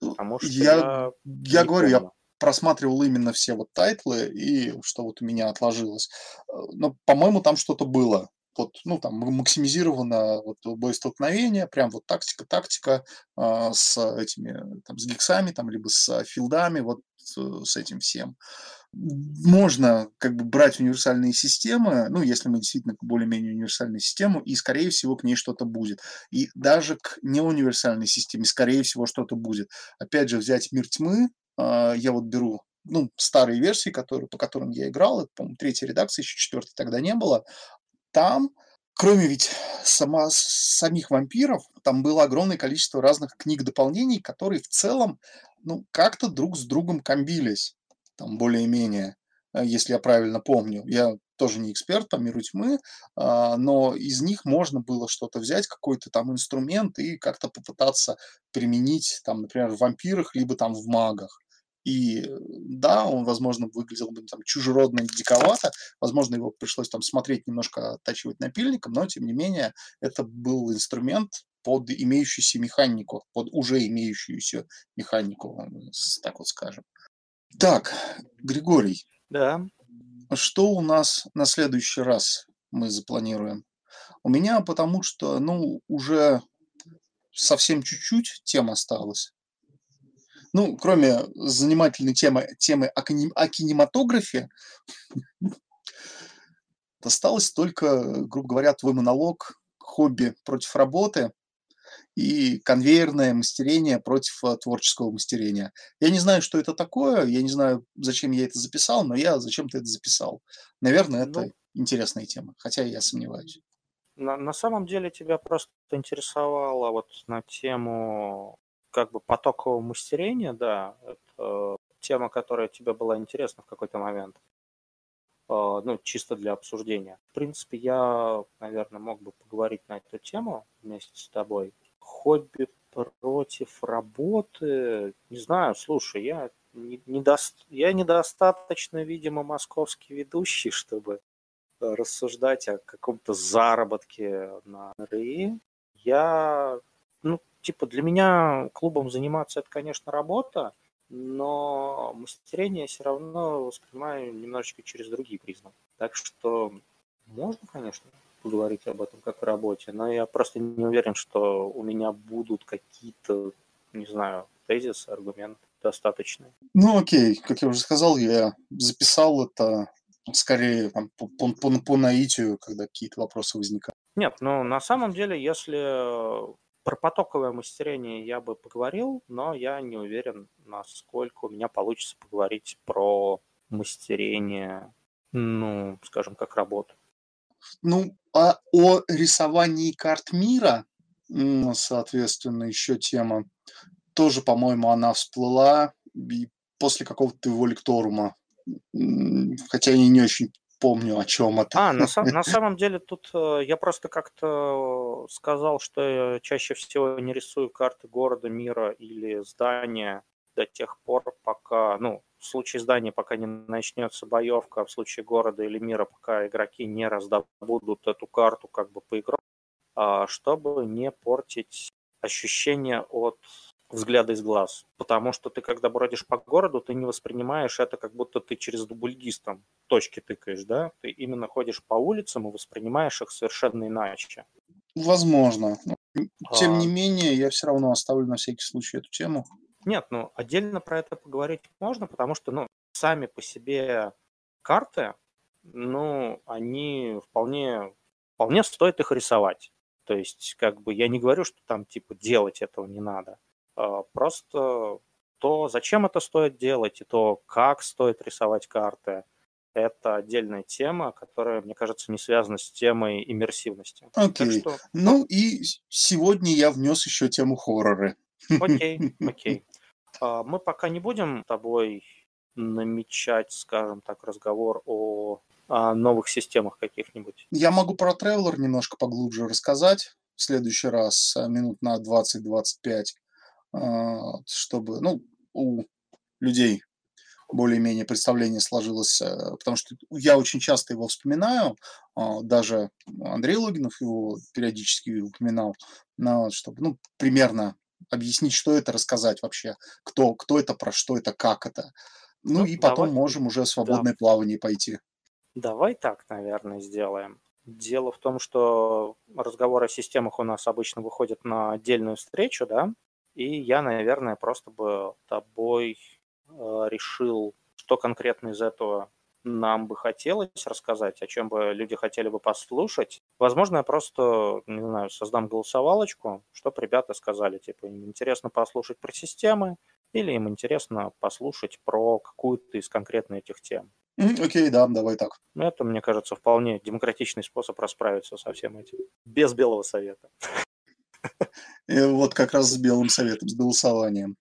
Потому что я, я, я говорю, помню. я просматривал именно все вот title ы, и что вот у меня отложилось. Э, но, по-моему, там что-то было вот, ну, там, максимизировано вот боестолкновение, прям вот тактика, тактика э, с этими, там, с гиксами, там, либо с филдами, вот э, с этим всем. Можно как бы брать универсальные системы, ну, если мы действительно более-менее универсальную систему, и, скорее всего, к ней что-то будет. И даже к неуниверсальной системе, скорее всего, что-то будет. Опять же, взять мир тьмы, я вот беру ну, старые версии, которые, по которым я играл, это, по-моему, третья редакция, еще четвертой тогда не было, там, кроме ведь сама, самих вампиров, там было огромное количество разных книг-дополнений, которые в целом, ну, как-то друг с другом комбились, там, более-менее, э, если я правильно помню. Я тоже не эксперт по миру тьмы, а, но из них можно было что-то взять, какой-то там инструмент и как-то попытаться применить, там, например, в вампирах, либо там в магах. И да, он, возможно, выглядел бы там чужеродно и диковато, возможно, его пришлось там смотреть, немножко оттачивать напильником, но, тем не менее, это был инструмент под имеющуюся механику, под уже имеющуюся механику, так вот скажем. Так, Григорий. Да. Что у нас на следующий раз мы запланируем? У меня потому что, ну, уже совсем чуть-чуть тем осталось. Ну, кроме занимательной темы, темы о, кини, о кинематографе, осталось только, грубо говоря, твой монолог хобби против работы и конвейерное мастерение против э, творческого мастерения. Я не знаю, что это такое, я не знаю, зачем я это записал, но я зачем-то это записал. Наверное, это ну, интересная тема, хотя я сомневаюсь. На, на самом деле тебя просто интересовало вот на тему как бы потокового мастерения, да, это тема, которая тебе была интересна в какой-то момент. А, ну, чисто для обсуждения. В принципе, я, наверное, мог бы поговорить на эту тему вместе с тобой. Хобби против работы, не знаю, слушай, я, не, недо... я недостаточно, видимо, московский ведущий, чтобы рассуждать о каком-то заработке на РИ. Я, ну, типа, для меня клубом заниматься это, конечно, работа, но мастерение все равно воспринимаю немножечко через другие призмы. Так что можно, конечно, поговорить об этом как о работе, но я просто не уверен, что у меня будут какие-то, не знаю, тезисы, аргументы достаточные. Ну окей, как я уже сказал, я записал это скорее там, по, по, по, по наитию, когда какие-то вопросы возникают. Нет, ну на самом деле, если про потоковое мастерение я бы поговорил, но я не уверен, насколько у меня получится поговорить про мастерение, ну, скажем, как работу. Ну, а о рисовании карт мира, соответственно, еще тема, тоже, по-моему, она всплыла после какого-то воликторума. Хотя я не очень помню, о чем это. А, на, на самом деле тут э, я просто как-то сказал, что я чаще всего не рисую карты города, мира или здания до тех пор, пока, ну, в случае здания, пока не начнется боевка, а в случае города или мира, пока игроки не раздобудут эту карту как бы по игру, а, чтобы не портить ощущение от взгляда из глаз. Потому что ты, когда бродишь по городу, ты не воспринимаешь это, как будто ты через дубльгиз там точки тыкаешь, да? Ты именно ходишь по улицам и воспринимаешь их совершенно иначе. Возможно. Тем а... не менее, я все равно оставлю на всякий случай эту тему. Нет, ну отдельно про это поговорить можно, потому что, ну, сами по себе карты, ну, они вполне, вполне стоит их рисовать. То есть, как бы, я не говорю, что там, типа, делать этого не надо. А, просто то, зачем это стоит делать, и то, как стоит рисовать карты, это отдельная тема, которая, мне кажется, не связана с темой иммерсивности. Окей. Что... Ну и сегодня я внес еще тему хорроры. Окей, окей. А, мы пока не будем с тобой намечать, скажем так, разговор о, о новых системах каких-нибудь. Я могу про Traveler немножко поглубже рассказать в следующий раз, а, минут на 20-25. А, чтобы ну, у людей более-менее представление сложилось, э, потому что я очень часто его вспоминаю, а, даже Андрей Логинов его периодически упоминал, чтобы ну, примерно объяснить, что это, рассказать вообще, кто, кто это, про что это, как это. Ну, ну и потом давай, можем уже свободное да. плавание пойти. Давай так, наверное, сделаем. Дело в том, что разговор о системах у нас обычно выходит на отдельную встречу, да, и я, наверное, просто бы тобой э, решил, что конкретно из этого нам бы хотелось рассказать, о чем бы люди хотели бы послушать. Возможно, я просто, не знаю, создам голосовалочку, чтобы ребята сказали, типа, им интересно послушать про системы, или им интересно послушать про какую-то из конкретных этих тем. Окей, okay, да, давай так. Это, мне кажется, вполне демократичный способ расправиться со всем этим. Без белого совета. И вот как раз с Белым Советом, с голосованием.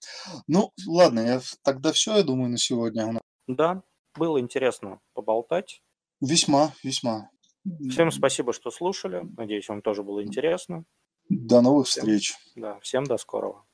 Ну, ладно, я, тогда все, я думаю, на сегодня. Да, было интересно поболтать. Весьма, весьма. Всем спасибо, что слушали. Надеюсь, вам тоже было интересно. До новых всем, встреч. Да, всем до скорого.